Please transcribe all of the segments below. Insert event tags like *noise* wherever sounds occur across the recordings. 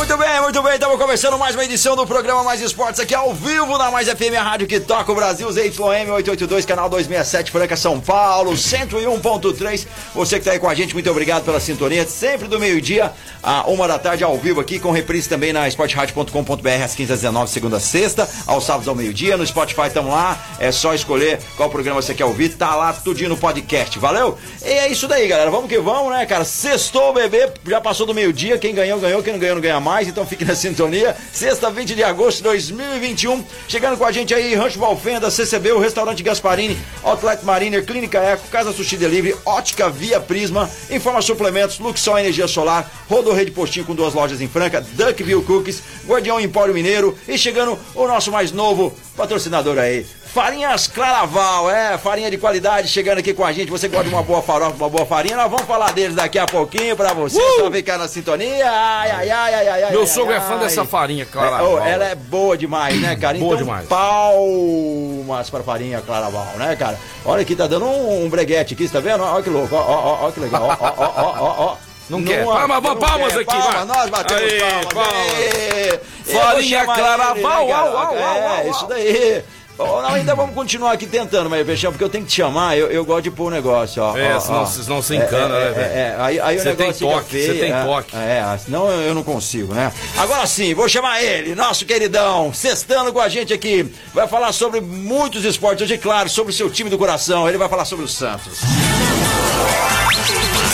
Muito bem, muito bem. Estamos começando mais uma edição do programa Mais Esportes aqui ao vivo na Mais FM a Rádio que toca o Brasil, ZYM 882, canal 267, Franca, São Paulo, 101.3. Você que está aí com a gente, muito obrigado pela sintonia. Sempre do meio-dia a uma da tarde ao vivo aqui, com reprise também na esportradio.com.br às 15 às 19 segunda a sexta, aos sábados ao meio-dia. No Spotify estamos lá, é só escolher qual programa você quer ouvir, tá lá tudinho no podcast, valeu? E é isso daí, galera. Vamos que vamos, né, cara? Sextou, bebê, já passou do meio-dia. Quem ganhou, ganhou. Quem não ganhou, não ganha mais. Então fique na sintonia. Sexta, 20 de agosto de 2021. Chegando com a gente aí, Rancho Valfenda, CCB, o Restaurante Gasparini, Outlet Mariner, Clínica Eco, Casa Sushi Delivery, Ótica Via Prisma, Informa Suplementos, Luxol Energia Solar, Rodo Rede Postinho com duas lojas em Franca, Duckville Cookies, Guardião Empório Mineiro e chegando o nosso mais novo patrocinador aí, Farinhas Claraval, é, farinha de qualidade chegando aqui com a gente. Você gosta de uma boa farofa, uma boa farinha? Nós vamos falar deles daqui a pouquinho pra você. Só ficar na sintonia. Ai, ai, ai, ai, ai. Meu ai, sogro ai, é fã ai. dessa farinha, É, Claraval. oh, ela é boa demais, né, cara? Boa então, demais. palmas pra farinha Claraval, né, cara? Olha aqui, tá dando um, um breguete aqui, você tá vendo? Olha que louco, ó, ó, ó, que legal, ó, ó, ó, ó, ó, ó. Não quer. Não, Palmas, não palmas quer. aqui, vai. Palmas, nós batemos Aí, palmas. palmas. Aê. Farinha Claraval, né, É, uau, isso daí. Ó, não, ainda vamos continuar aqui tentando, mas Peixão, porque eu tenho que te chamar, eu, eu gosto de pôr o negócio, ó. É, ó, senão- ó. senão você encana, É, né, é, velho? é, aí, aí o Você tem negócio fica toque, você feio, tem é. toque. É, senão eu não consigo, né? Agora sim, vou chamar ele, nosso queridão, sextando com a gente aqui. Vai falar sobre muitos esportes hoje, claro, sobre o seu time do coração. Ele vai falar sobre o Santos.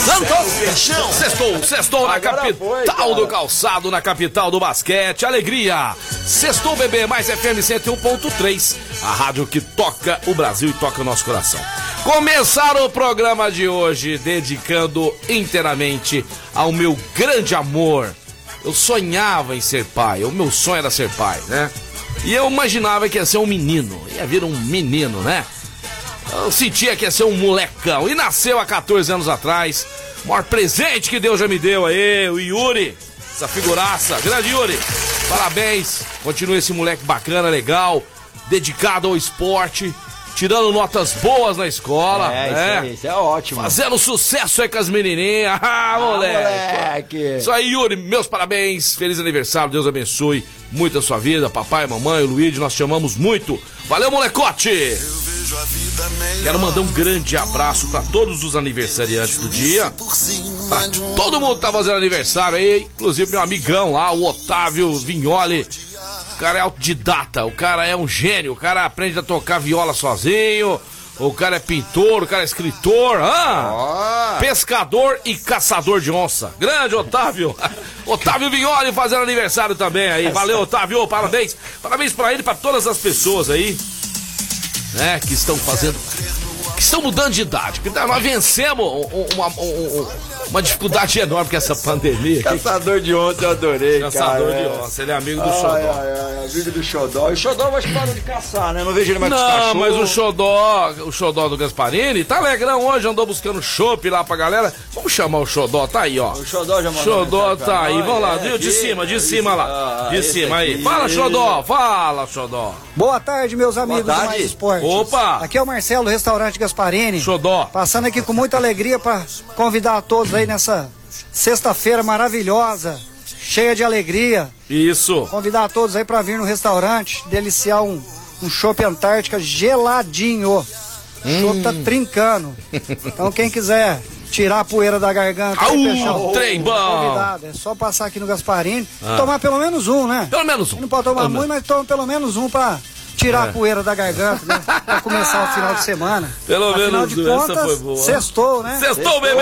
Santos! Fechão! Sextou, sextou na capital do calçado, na capital do basquete. Alegria! Sextou, bebê, mais FM 101.3. A rádio que toca o Brasil e toca o nosso coração. Começaram o programa de hoje dedicando inteiramente ao meu grande amor. Eu sonhava em ser pai, o meu sonho era ser pai, né? E eu imaginava que ia ser um menino, ia vir um menino, né? Eu sentia que ia ser um molecão. E nasceu há 14 anos atrás. O maior presente que Deus já me deu aí, o Yuri. Essa figuraça. Grande Yuri. Parabéns. Continue esse moleque bacana, legal. Dedicado ao esporte. Tirando notas boas na escola. É, isso né? aí, isso é ótimo. Fazendo sucesso aí com as menininhas. *laughs* Ah, moleque. moleque. Isso aí, Yuri, meus parabéns, feliz aniversário, Deus abençoe muito a sua vida, papai, mamãe, o Luigi, nós te amamos muito. Valeu, molecote! Quero mandar um grande abraço pra todos os aniversariantes do dia. Pra todo mundo tá fazendo aniversário aí, inclusive meu amigão lá, o Otávio Vignoli. O cara é autodidata, o cara é um gênio, o cara aprende a tocar viola sozinho. O cara é pintor, o cara é escritor, ah, pescador e caçador de onça. Grande Otávio. *laughs* Otávio Vignoli fazendo aniversário também aí. Valeu, Otávio, parabéns. Parabéns pra ele e pra todas as pessoas aí, né, que estão fazendo que estão mudando de idade. Porque nós vencemos um- um- um- um- uma dificuldade enorme com essa pandemia. Caçador de onça, eu adorei, Caçador cara. de é. onça, ele é amigo do Ai, Xodó. ai, ai, amigo do Xodó. E o Xodó vai parou de caçar, né? Não vejo ele mais Não, cachorros. mas o Xodó, o Xodó do Gasparini, tá alegrão hoje, andou buscando chopp lá pra galera. Vamos chamar o Xodó, tá aí, ó. O Xodó já mandou Xodó pra tá aí, vamos lá, é, viu? De aqui, cima, de cima lá. ah, De cima aí. Fala, Xodó, fala, Xodó. Boa tarde, meus amigos tarde. do Mais Esportes. Opa! Aqui é o Marcelo do Restaurante Gasparini. Xodó. Passando aqui com muita alegria para convidar a todos aí nessa sexta-feira maravilhosa, cheia de alegria. Isso. Convidar a todos aí para vir no restaurante, deliciar um, um chopp Antártica geladinho. O chopp Hum. tá trincando. Então quem quiser tirar a poeira da garganta, Au, Peixão, trem bom. convidado. É só passar aqui no Gasparini, tomar pelo menos um, né? Pelo menos um. Não pode tomar Pelo muito, mas toma pelo menos um pra tirar É. a poeira da garganta, né? Pra começar o final de semana. Pelo Afinal menos de um, essa contas, foi boa. Sextou, né? Sextou, bebê!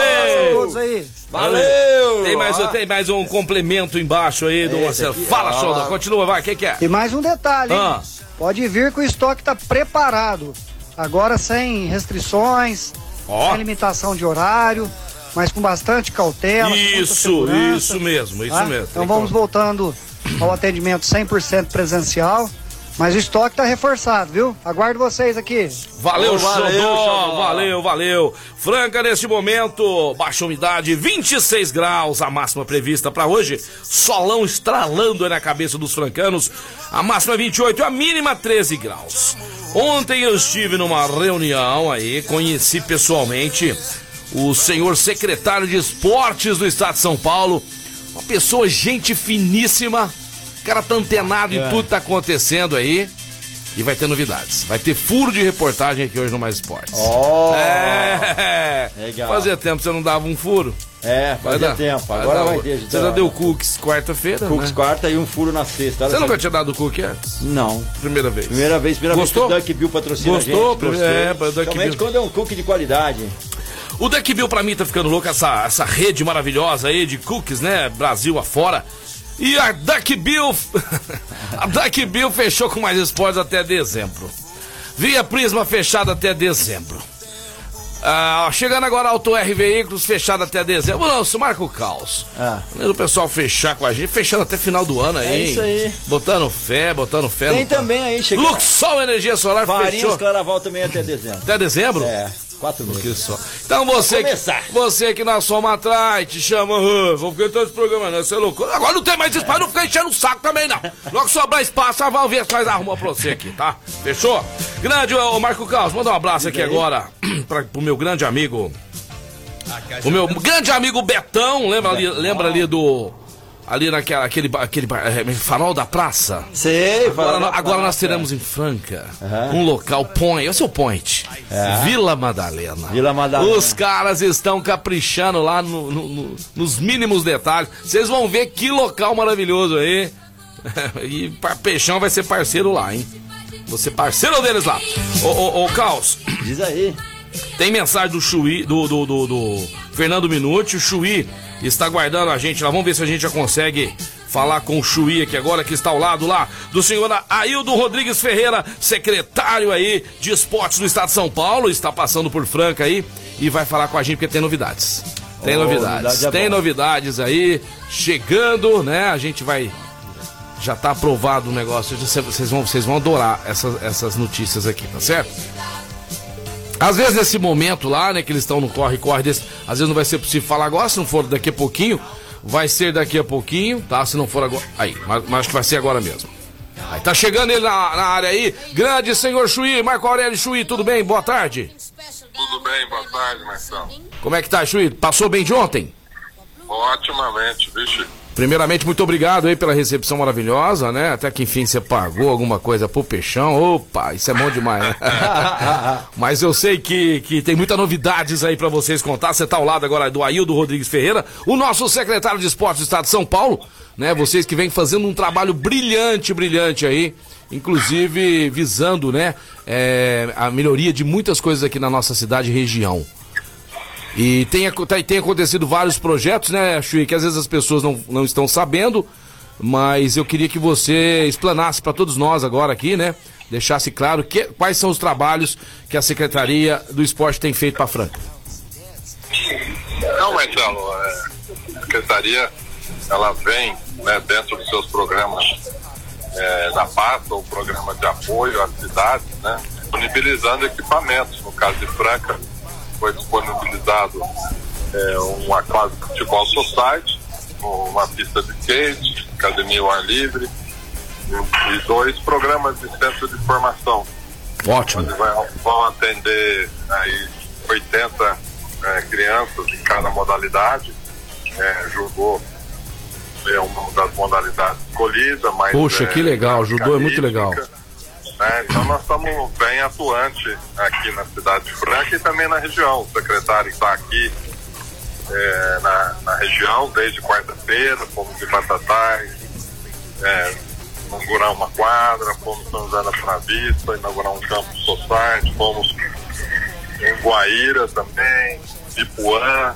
todos aí. Valeu! Tem mais, Ó. tem mais um complemento embaixo aí do Marcelo. Fala. Xodó, continua, vai, o que, que é? E mais um detalhe, hein? Ah. Pode vir que o estoque tá preparado. Agora sem restrições, Ó. sem limitação de horário. mas com bastante cautela. Isso, isso mesmo, isso tá? mesmo. Então vamos como. voltando ao atendimento 100% presencial, mas o estoque está reforçado, viu? Aguardo vocês aqui. Valeu, Ô, valeu, Xodó, valeu, valeu. Franca, neste momento, baixa umidade, 26 graus, a máxima prevista para hoje. Solão estralando aí na cabeça dos francanos. A máxima é 28 e a mínima 13 graus. Ontem eu estive numa reunião aí, conheci pessoalmente o senhor secretário de esportes do estado de São Paulo. Uma pessoa, gente finíssima. O cara tá antenado em É. tudo que tá acontecendo aí. E vai ter novidades. Vai ter furo de reportagem aqui hoje no Mais Esportes. Ó, É. Legal. Fazia tempo que você não dava um furo. é, Vai fazia dar. tempo. Vai Agora dar. vai ter. Você já deu cookies quarta-feira, Cooks né? quarta e um furo na sexta. Olha Você nunca tinha dado cookie antes? Não. Primeira vez. Primeira vez, primeira Gostou? vez que o Duck Bill patrocina Gostou? a gente. Prime- é, Principalmente quando é um cookie de qualidade. O Duck Bill pra mim tá ficando louco, essa, essa rede maravilhosa aí de cookies, né? Brasil afora. E a Duck Bill. *laughs* a Duck Bill fechou com mais esportes até dezembro. Via Prisma fechada até dezembro. Ah, chegando agora Auto R Veículos fechado até dezembro. Não, isso marca o caos. Ah. O pessoal fechar com a gente, fechando até final do ano aí. É isso aí. Botando fé, botando fé. Tem também aí, chegando. Luxol Energia Solar Varinhos fechou Claraval também até dezembro. até dezembro? É, quatro meses. Que só. Então você que, você que nós somos atrás, te chama, "Ah, vou ficar em todos os programas, não, você é louco. Agora não tem mais espaço, não fica enchendo o saco também, não. Logo sobrar espaço, ver se nós arrumamos pra você aqui, tá? Fechou? Grande, ô Marco Carlos, manda um abraço aqui agora *clears throat* pra, pro meu grande amigo. O meu grande amigo Betão, lembra ali, lembra ali do. Ali naquela, aquele, aquele é, farol da praça? Sei, Agora, agora nós praça. teremos em Franca Aham. um local point. Esse é o point. É. Vila Madalena. Vila Madalena. Os caras estão caprichando lá no- no- no- nos mínimos detalhes. Vocês vão ver que local maravilhoso aí. *laughs* e Peixão vai ser parceiro lá, hein? Você parceiro deles lá. Ô, ô, ô Caos, Diz aí. tem mensagem do Chuí, do, do, do, do Fernando Minuti. O Chuí está aguardando a gente lá. Vamos ver se a gente já consegue falar com o Chuí aqui agora, que está ao lado lá do senhor Aildo Rodrigues Ferreira, secretário aí de esportes do estado de São Paulo. Está passando por Franca aí e vai falar com a gente porque tem novidades. Tem Oh, novidades. novidade é tem bom. novidades aí chegando, né? A gente vai já tá aprovado o negócio. Vocês vão, vocês vão adorar essas, essas notícias aqui, tá certo? Às vezes nesse momento lá, né, que eles estão no corre-corre desse, às vezes não vai ser possível falar agora, se não for daqui a pouquinho, vai ser daqui a pouquinho, tá? Se não for agora. Aí, mas, mas acho que vai ser agora mesmo. Aí, tá chegando ele na, na área aí. Grande senhor Chuí, Marco Aurélio Chuí, tudo bem? Boa tarde. Tudo bem, boa tarde, Marcelo. Como é que tá, Chuí? Passou bem de ontem? Otimamente, vixe. Primeiramente, muito obrigado aí pela recepção maravilhosa, né? Até que enfim você pagou alguma coisa pro Peixão. Opa, isso é bom demais, né? *laughs* Mas eu sei que, que tem muitas novidades aí pra vocês contar. Você tá ao lado agora do Aildo Rodrigues Ferreira, o nosso secretário de esportes do estado de São Paulo, né? Vocês que vêm fazendo um trabalho brilhante, brilhante aí. Inclusive visando, né, é, a melhoria de muitas coisas aqui na nossa cidade e região. E tem, tá- tem acontecido vários projetos, né, Chui, que às vezes as pessoas não, não estão sabendo, mas eu queria que você explanasse para todos nós agora aqui, né? Deixasse claro que, quais são os trabalhos que a Secretaria do Esporte tem feito para Franca. Não, Marcelo, é, a Secretaria, ela vem, né, dentro dos seus programas é, da pasta, o programa de apoio às cidades, né, disponibilizando equipamentos. No caso de Franca, foi disponibilizado é, uma quadra de futebol society, uma pista de skate, academia ao ar livre e dois programas de centro de formação. Ótimo. vai- vão atender aí 80 eh, crianças em cada modalidade. É, judô é uma das modalidades escolhida, mas. Poxa, é, que legal, judô é muito legal. Né? Então nós estamos bem atuantes aqui na cidade de Franca e também na região. O secretário está aqui eh, na, na região desde quarta-feira, fomos em Batatais, é, inaugurar uma quadra, fomos São José da Pravista, inaugurar um campo society, fomos em Guaíra também, Ipuã.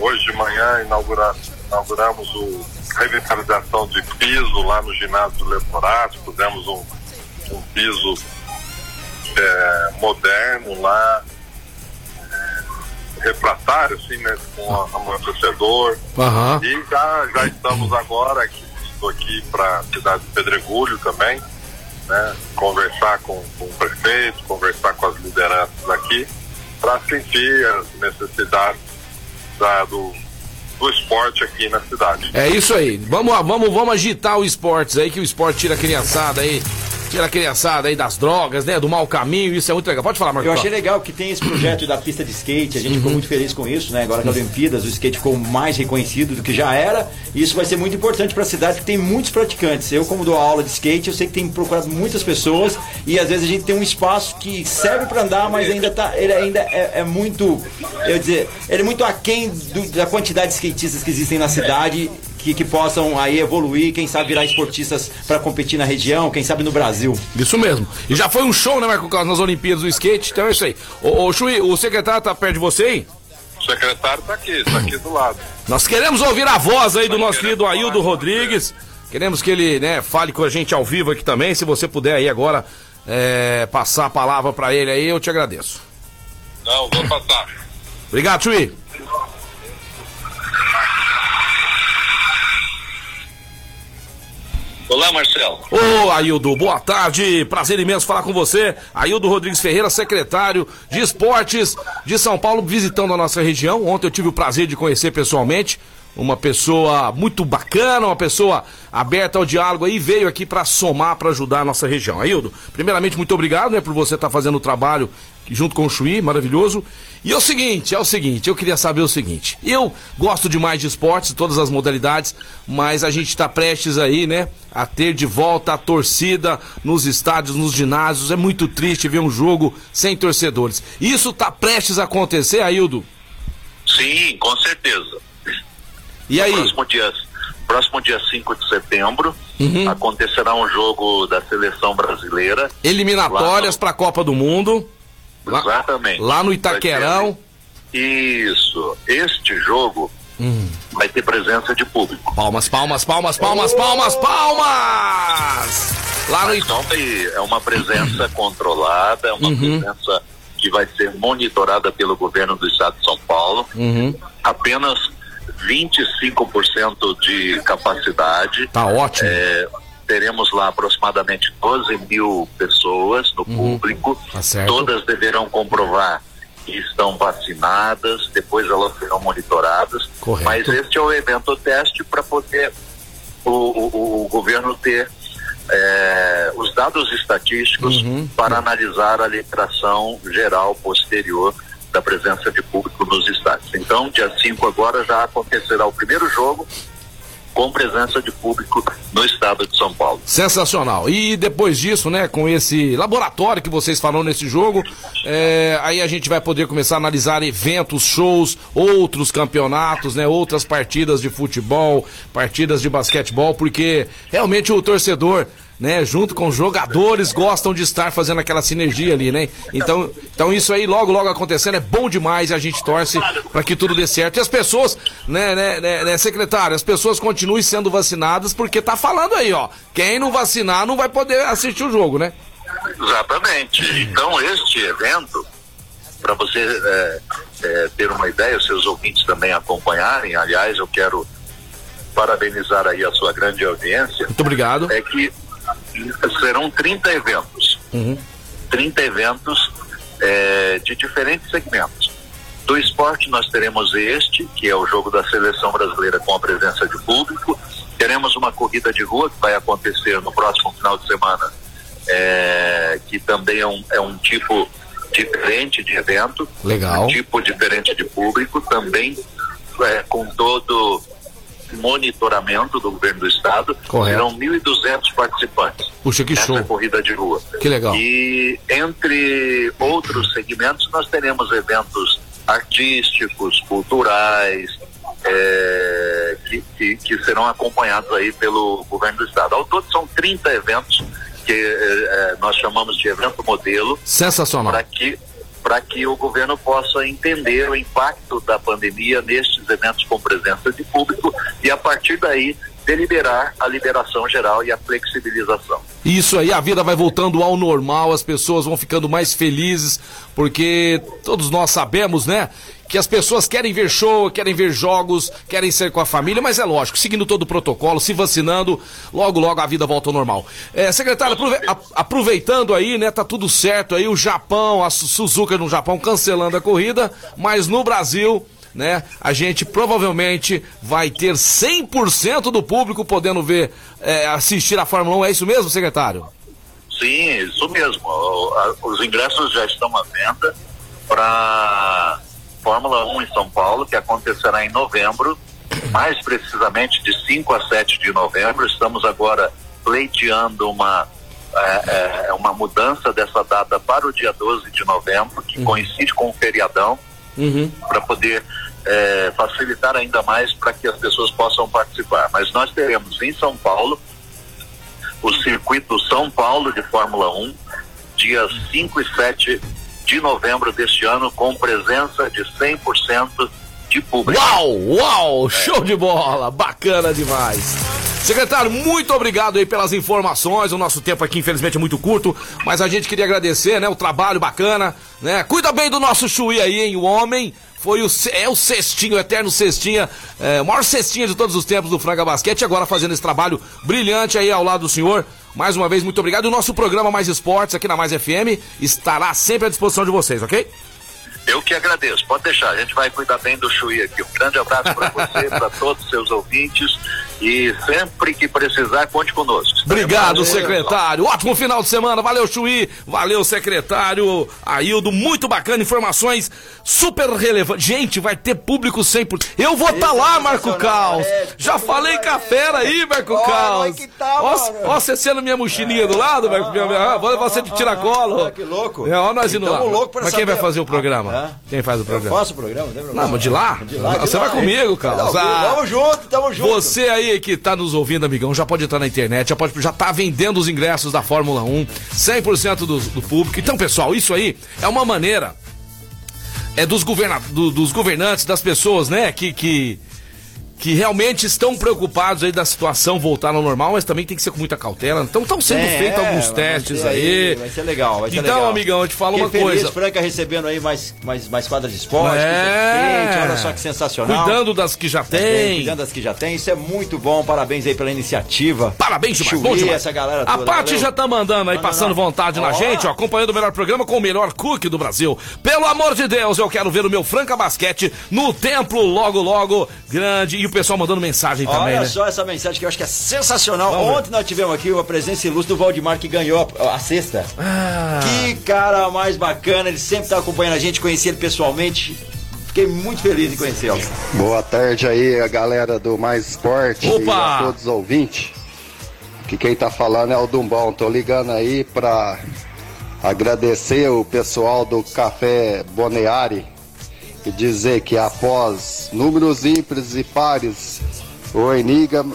Hoje de manhã inaugura, inauguramos o revitalização de piso lá no ginásio do Leporático, demos um, um piso é, moderno lá. refratário, assim, né, com a, a torcedor. Aham. E já, já estamos agora aqui, estou aqui para a cidade de Pedregulho também, né, conversar com, com o prefeito, conversar com as lideranças aqui, para sentir as necessidades da, do, do esporte aqui na cidade. É isso aí. Vamos, vamos, vamos agitar o esportes aí, que o esporte tira a criançada aí. Tira a criançada aí das drogas, né? Do mau caminho, isso é muito legal. Pode falar, Marcos. Eu achei legal que tem esse projeto da pista de skate, a gente ficou muito feliz com isso, né? Agora com as Olimpíadas, o skate ficou mais reconhecido do que já era, e isso vai ser muito importante para a cidade, que tem muitos praticantes. Eu, como dou aula de skate, eu sei que tem procurado muitas pessoas, e às vezes a gente tem um espaço que serve para andar, mas ainda tá, ele ainda é, é muito, eu dizer, ele é muito aquém do, da quantidade de skatistas que existem na cidade, que, que possam aí evoluir, quem sabe virar esportistas para competir na região, quem sabe no Brasil. Isso mesmo. E já foi um show, né, Marco Carlos, nas Olimpíadas do skate, então é isso aí. Ô, ô Chui, o secretário tá perto de você aí? O secretário está aqui, está aqui do lado. Nós queremos ouvir a voz aí do nosso querido Aildo Rodrigues. Queremos que ele, né, fale com a gente ao vivo aqui também. Se você puder aí agora é, passar a palavra para ele aí, eu te agradeço. Não, vou passar. Obrigado, Chui. Olá, Marcelo. Ô, Aildo, boa tarde. Prazer imenso falar com você. Aildo Rodrigues Ferreira, secretário de Esportes de São Paulo, visitando a nossa região. Ontem eu tive o prazer de conhecer pessoalmente uma pessoa muito bacana, uma pessoa aberta ao diálogo aí, veio aqui para somar, para ajudar a nossa região. Aildo, primeiramente, muito obrigado né, por você estar tá fazendo o trabalho junto com o Chuí, maravilhoso. E é o seguinte, é o seguinte, eu queria saber o seguinte. Eu gosto demais de esportes, todas as modalidades, mas a gente está prestes aí, né, a ter de volta a torcida nos estádios, nos ginásios. É muito triste ver um jogo sem torcedores. Isso está prestes a acontecer, Aildo? Sim, com certeza. E aí? Próximo dia, próximo dia 5 de setembro Uhum. acontecerá um jogo da seleção brasileira. Eliminatórias para a Copa do Mundo. Lá- Exatamente. Lá no Itaquerão. Isso. Este jogo Hum. vai ter presença de público. Palmas, palmas, palmas, palmas, palmas, palmas! Lá no Mas Ita... não vai- é uma presença *clears throat* controlada, é uma Uhum. presença que vai ser monitorada pelo governo do estado de São Paulo. Uhum. Apenas 25% de capacidade. Tá ótimo. É, teremos lá aproximadamente 12 mil pessoas no público. Tá certo. Todas deverão comprovar que estão vacinadas, depois elas serão monitoradas. Correto. Mas este é o evento teste para poder o, o- o governo ter é, os dados estatísticos Uhum. para analisar a liberação geral posterior da presença de público nos estádios. Então, dia 5 agora já acontecerá o primeiro jogo com presença de público no estado de São Paulo. Sensacional. E depois disso, né, com esse laboratório que vocês falaram nesse jogo, é, aí a gente vai poder começar a analisar eventos, shows, outros campeonatos, né, outras partidas de futebol, partidas de basquetebol, porque realmente o torcedor, né, junto com os jogadores, gostam de estar fazendo aquela sinergia ali, né? Então, então isso aí logo, logo acontecendo é bom demais e a gente torce para que tudo dê certo. E as pessoas, né, né, né, né, secretário, as pessoas continuem sendo vacinadas porque tá falando aí, ó, quem não vacinar não vai poder assistir o jogo, né? Exatamente. Então, este evento, para você é, é, ter uma ideia, os seus ouvintes também acompanharem, aliás, eu quero parabenizar aí a sua grande audiência, Muito obrigado. é que serão 30 eventos. Uhum. 30 eventos é, de diferentes segmentos. Do esporte nós teremos este, que é o jogo da seleção brasileira com a presença de público. Teremos uma corrida de rua que vai acontecer no próximo final de semana, é, que também é um, é um tipo diferente de evento, Legal. um tipo diferente de público, também é, com todo monitoramento do governo do estado. Correto. Serão 1.200 participantes Puxa, que show. corrida de rua. Que legal. E entre outros segmentos, nós teremos eventos artísticos, culturais, é, que, que, que serão acompanhados aí pelo governo do estado. Ao todo são 30 eventos que é, nós chamamos de evento modelo Sensacional. para que para que o governo possa entender o impacto da pandemia nestes eventos com presença de público e a partir daí deliberar a liberação geral e a flexibilização. Isso aí, a vida vai voltando ao normal, as pessoas vão ficando mais felizes, porque todos nós sabemos, né? Que as pessoas querem ver show, querem ver jogos, querem ser com a família, mas é lógico, seguindo todo o protocolo, se vacinando, logo, logo a vida volta ao normal. É, secretário, aprove aproveitando aí, né? Tá tudo certo aí, o Japão, a Suzuka no Japão cancelando a corrida, mas no Brasil né? A gente provavelmente vai ter 100% do público podendo ver, é, assistir a Fórmula 1. É isso mesmo, secretário? Sim, isso mesmo. Os ingressos já estão à venda para Fórmula 1 em São Paulo, que acontecerá em novembro, mais precisamente de 5 a 7 de novembro. Estamos agora pleiteando uma, é, é, uma mudança dessa data para o dia 12 de novembro, que uhum. coincide com o feriadão, uhum. para poder é, facilitar ainda mais para que as pessoas possam participar. Mas nós teremos em São Paulo o circuito São Paulo de Fórmula 1, dias 5 e 7 de novembro deste ano, com presença de 100% de público. Uau, uau, show de bola, bacana demais. Secretário, muito obrigado aí pelas informações. O nosso tempo aqui, infelizmente, é muito curto, mas a gente queria agradecer, né? O trabalho bacana, né? Cuida bem do nosso Chuí aí, hein? O homem foi o, é o cestinho, o eterno cestinha, é, o maior cestinha de todos os tempos do Franga Basquete, agora fazendo esse trabalho brilhante aí ao lado do senhor. Mais uma vez, muito obrigado. O nosso programa Mais Esportes aqui na Mais FM estará sempre à disposição de vocês, ok? Eu que agradeço, pode deixar, a gente vai cuidar bem do Chuí aqui. Um grande abraço para você, para todos os seus ouvintes e sempre que precisar, conte conosco. Obrigado, secretário. Ótimo final de semana. Valeu, Chuí. Valeu, secretário. Aildo, muito bacana. Informações super relevantes. Gente, vai ter público 100%. Eu vou estar tá lá, Marco Caos. É, Já falei com a fera aí, Marco Caos. Tá, ó, você sendo minha mochilinha do lado, Marco. Ah, vou levar você de tiracolo. Ah, que louco. É, ó, nós indo lá. Mas quem vai fazer o programa? Quem faz o programa? Eu faço o programa, não mas de lá? De lá você vai comigo, Carlos. Tamo junto, tamo junto. Você aí que tá nos ouvindo, amigão, já pode entrar na internet, já pode já tá vendendo os ingressos da Fórmula 1, 100% do, do público. Então, pessoal, isso aí é uma maneira é dos, governa, do, dos governantes, das pessoas, né, que, que que realmente estão preocupados aí da situação voltar ao normal, mas também tem que ser com muita cautela. Então estão sendo é, feitos alguns testes aí. Vai ser legal, vai ser então, legal. amigão, eu te falo Fiquei uma feliz, coisa. Franca recebendo aí mais, mais, mais quadras de esporte, é. olha só que sensacional. Cuidando das que já tem. Cuidando das que já tem, isso é muito bom. Parabéns aí pela iniciativa. Parabéns demais, bom demais. essa galera toda. A Paty já tá mandando aí, Manda passando não. vontade ó. na gente, ó, acompanhando o melhor programa com o melhor cookie do Brasil. Pelo amor de Deus, eu quero ver o meu Franca Basquete no templo logo, logo, grande. E o pessoal mandando mensagem Olha também. Olha né? só essa mensagem que eu acho que é sensacional. Vamos Ontem ver. nós tivemos aqui a presença ilustre do Valdemar que ganhou a, a sexta. Ah. Que cara mais bacana, ele sempre está acompanhando a gente, conheci ele pessoalmente. Fiquei muito feliz em conhecê-lo. Boa tarde aí, a galera do Mais Esporte Opa! e a todos os ouvintes. Que quem tá falando é o Dumbão. Tô ligando aí pra agradecer o pessoal do Café Boneari dizer que após números ímpares e pares, o enigma,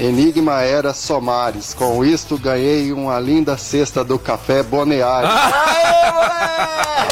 enigma era somares. Com isto ganhei uma linda cesta do café Boneário.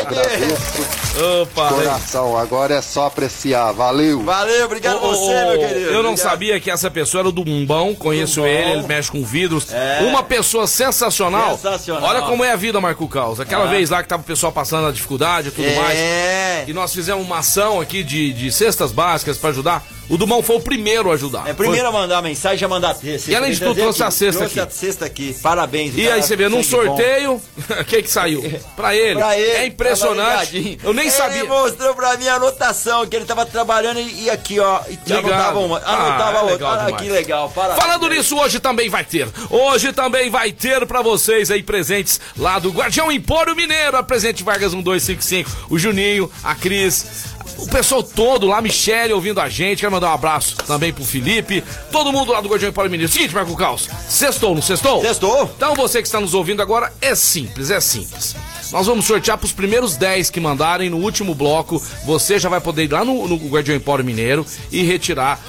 Agradeço. Opa, coração, agora é só apreciar. Valeu. Valeu, obrigado oh, você, meu querido. Eu não obrigado. sabia que essa pessoa era do Bumbão, conheço Bumbão. ele, ele mexe com vidros. É. Uma pessoa sensacional. Sensacional. Olha como é a vida, Marco Caos. Aquela ah. vez lá que tava o pessoal passando a dificuldade e tudo é. mais. E nós fizemos uma ação aqui de, de cestas básicas para ajudar. O Dumão foi o primeiro a ajudar. É, primeiro foi... a mandar a mensagem, a mandar a cesta. E além de tudo, trouxe a cesta aqui. Trouxe a cesta aqui. Parabéns. E aí você vê, num sorteio, *laughs* o que que saiu? Pra ele. pra ele. É impressionante. Eu nem ele sabia. Ele mostrou pra mim a anotação, que ele tava trabalhando e, e aqui, ó. E anotava uma. Anotava ah, outra. Olha que legal. Parabéns. Falando nisso, hoje também vai ter. Hoje também vai ter pra vocês aí presentes lá do Guardião Empório Mineiro. A presente Vargas 1255. O Juninho, a Cris, o pessoal todo lá, Michele ouvindo a gente, quero mandar um abraço também pro Felipe, todo mundo lá do Guardião Paulo Mineiro. Seguinte, Marco Caos, sextou, não sextou? Sextou. Então você que está nos ouvindo agora, é simples, é simples. Nós vamos sortear pros primeiros 10 que mandarem no último bloco. Você já vai poder ir lá no, no Guardião Empório Mineiro e retirar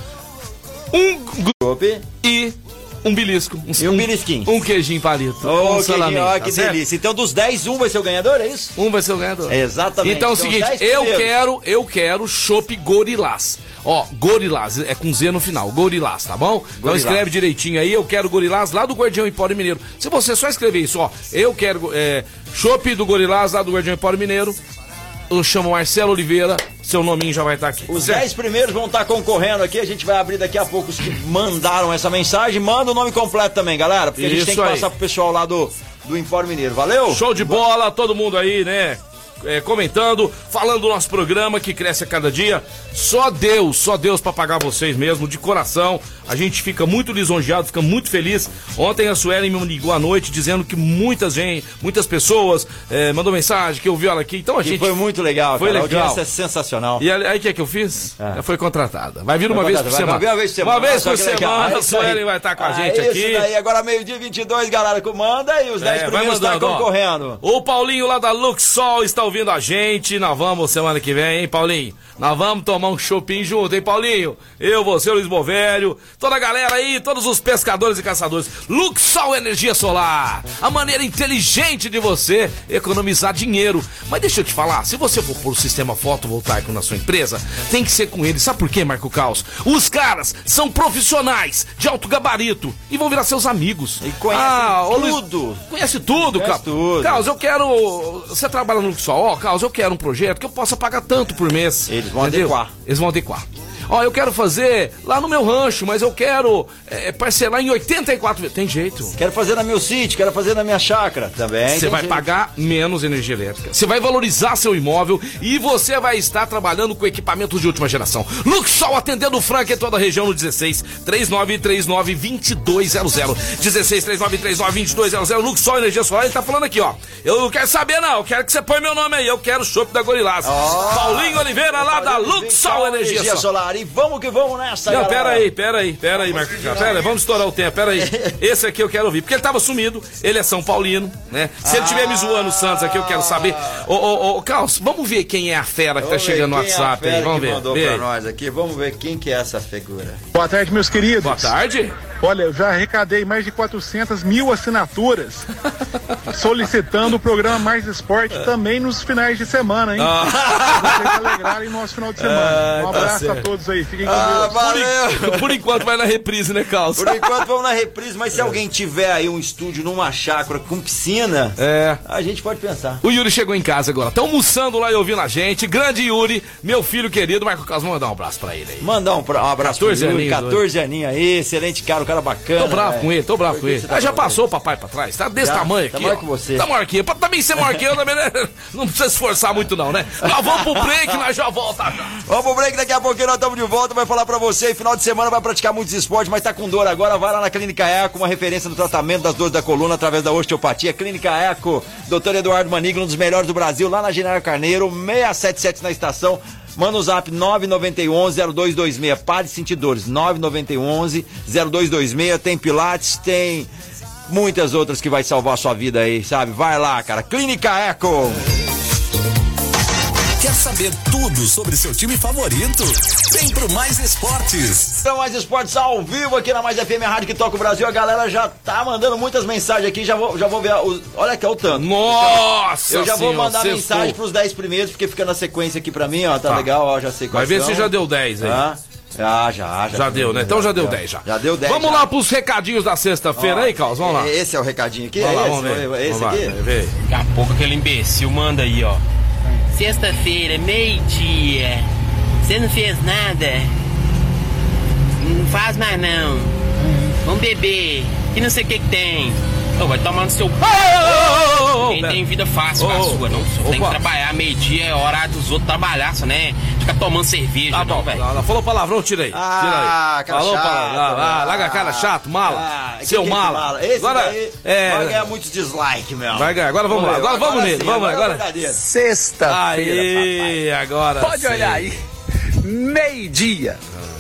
um grupo e um belisco. Um, e um, um belisquinho. Um queijinho palito. Oh, um queijinho, ó, que tá delícia. Então, dos 10, um vai ser o ganhador, é isso? Um vai ser o ganhador. exatamente. Então é o então, seguinte, eu quero, eu quero chopp gorilás. Ó, gorilás, é com Z no final, gorilás, tá bom? Gorilás. Então escreve direitinho aí, eu quero gorilás lá do Guardião Empório Mineiro. Se você só escrever isso, ó, eu quero é, chopp do gorilás lá do Guardião Empório Mineiro, eu chamo Marcelo Oliveira, seu nominho já vai estar aqui. Os 10 primeiros vão estar concorrendo aqui, a gente vai abrir daqui a pouco os que mandaram essa mensagem. Manda o nome completo também, galera, porque Isso a gente tem que aí. passar pro pessoal lá do, do Empório Mineiro. Valeu? Show de bola, todo mundo aí, né? É, comentando, falando do nosso programa que cresce a cada dia. Só Deus, só Deus para pagar vocês mesmo, de coração. A gente fica muito lisonjeado, fica muito feliz. Ontem a Suelen me ligou à noite dizendo que muitas gente, muitas pessoas é, mandou mensagem, que ouviu ela aqui. Então a gente. foi muito legal, foi cara. legal. A é sensacional. E aí o que é que eu fiz? É. Foi contratada. Vai vir uma vez por semana. Uma vez por semana. Uma vez por semana, a Suelen vai estar com a ah, gente isso aqui. Daí, agora meio-dia 22, galera, comanda e os 10 é, primeiros estão concorrendo. Ó. O Paulinho lá da Luxol está ouvindo a gente. Nós vamos semana que vem, hein, Paulinho? Nós vamos tomar um shopping junto, hein, Paulinho? Eu, você, Luiz Bovério, toda a galera aí, todos os pescadores e caçadores. Luxol Energia Solar, a maneira inteligente de você economizar dinheiro. Mas deixa eu te falar, se você for por sistema fotovoltaico na sua empresa, tem que ser com ele. Sabe por quê, Marco Caos? Os caras são profissionais de alto gabarito e vão virar seus amigos. E conhece ah, tudo. Luiz, conhece tudo, Caos. Caos, eu quero. Você trabalha no Luxol, ó, Caos, eu quero um projeto que eu possa pagar tanto por mês. Eles eles vão Entendeu? adequar. Eles vão adequar. Ó, eu quero fazer lá no meu rancho, mas eu quero é, parcelar em 84 vezes. Tem jeito. Quero fazer na meu sítio, quero fazer na minha chácara também. Você vai jeito. pagar menos energia elétrica. Você vai valorizar seu imóvel e você vai estar trabalhando com equipamentos de última geração. Luxol atendendo o Frank em toda a região no 16 3939 2200. 16 3939 2200. Luxol Energia Solar, ele tá falando aqui, ó. Eu não quero saber, não. Eu quero que você põe meu nome aí. Eu quero o chopp da Gorilás. Oh, Paulinho Oliveira, lá da Luxol Energia, Energia Solar. E vamos que vamos nessa, Não, pera aí, pera aí, pera aí, Marcos. Pera vamos estourar o tempo, pera aí. Esse aqui eu quero ouvir, porque ele tava sumido, ele é São Paulino, né? Se ele tiver me zoando o Santos aqui, eu quero saber. Ô, ô, ô, Carlos, vamos ver quem é a fera que tá vamos tá chegando no é WhatsApp é aí, vamos ver. mandou pra nós aqui, vamos ver quem que é essa figura. Boa tarde, meus queridos. Boa tarde. Olha, eu já arrecadei mais de 400 mil assinaturas *laughs* solicitando o programa Mais Esporte também nos finais de semana, hein? Ah. Vocês alegrarem nosso final de *laughs* semana. Ah, um tá abraço tá a todos aí, fiquem com ah, Deus. Por, por, enquanto vai na reprise, né, Carlos? Por enquanto vamos na reprise, mas se alguém tiver aí um estúdio numa chácara com piscina, é. a gente pode pensar. O Yuri chegou em casa agora, tá almoçando lá e ouvindo a gente. Grande Yuri, meu filho querido, Marco Carlos, vamos mandar um abraço pra ele aí. Mandar um, um abraço 14 pro Yuri, 14 aninhos aí, excelente cara, cara bacana. Tô bravo né? com ele, tô bravo com ele. Tá ah, já passou o papai pra trás, tá desse já, tamanho tá aqui. Tá maior que você. Tá maior que eu. Pra também ser maior que eu, também, né? *laughs* Não precisa esforçar muito, não, né? Nós vamos pro break, nós já volta. Vamos pro break, daqui a pouquinho nós estamos de volta. Vai falar pra você. Final de semana vai praticar muitos esportes, mas tá com dor agora. Vai lá na Clínica Eco, uma referência no tratamento das dores da coluna através da osteopatia. Clínica Eco, doutor Eduardo Maniglo, um dos melhores do Brasil, lá na General Carneiro, 677 na estação. Manda o zap 9991-0226. Pare de sentir dores. 9991-0226. Tem Pilates, tem muitas outras que vai salvar a sua vida aí, sabe? Vai lá, cara. Clínica Eco. Quer saber tudo sobre seu time favorito? Vem pro Mais Esportes. Então, Mais Esportes ao vivo aqui na Mais FM Rádio que toca o Brasil. A galera já tá mandando muitas mensagens aqui. Já vou, já vou ver. Os, olha aqui, olha o tanto. Nossa! Eu já vou mandar mensagem pros 10 primeiros, porque fica na sequência aqui pra mim, ó. Tá, tá. legal, ó. Já sei qual Vai ver se já deu 10 aí. Ah. Já, já, já. Já deu, né? Então já deu 10 já. Já deu 10. Vamos já. lá pros recadinhos da sexta-feira aí, Carlos. Vamos lá. Esse é o recadinho aqui? Vamos é lá, esse? Vamos ver. Esse vamos aqui? Daqui a pouco aquele imbecil manda aí, ó. Sexta-feira, meio-dia. Você não fez nada? Não faz mais não. Vamos beber. Que não sei o que, que tem. Oh, vai tomar no seu. Oh, oh, oh, Quem tem vida fácil oh, a sua, não. Só tem que trabalhar meio-dia, é hora dos outros trabalhar, só, né? Fica tomando cerveja, tá não, velho. Falou palavrão, tira aí. Ah, tira aí. cara Falou chato, palavrão. Ah, larga a cara chato, mala. Ah, seu que mala. mala. Esse agora, daí é... vai ganhar muitos dislikes, meu. Vai ganhar. Agora vamos lá. Agora, agora vamos nele. Vamos agora. agora. Sexta-feira. Aí, agora. Pode olhar aí. Meio-dia.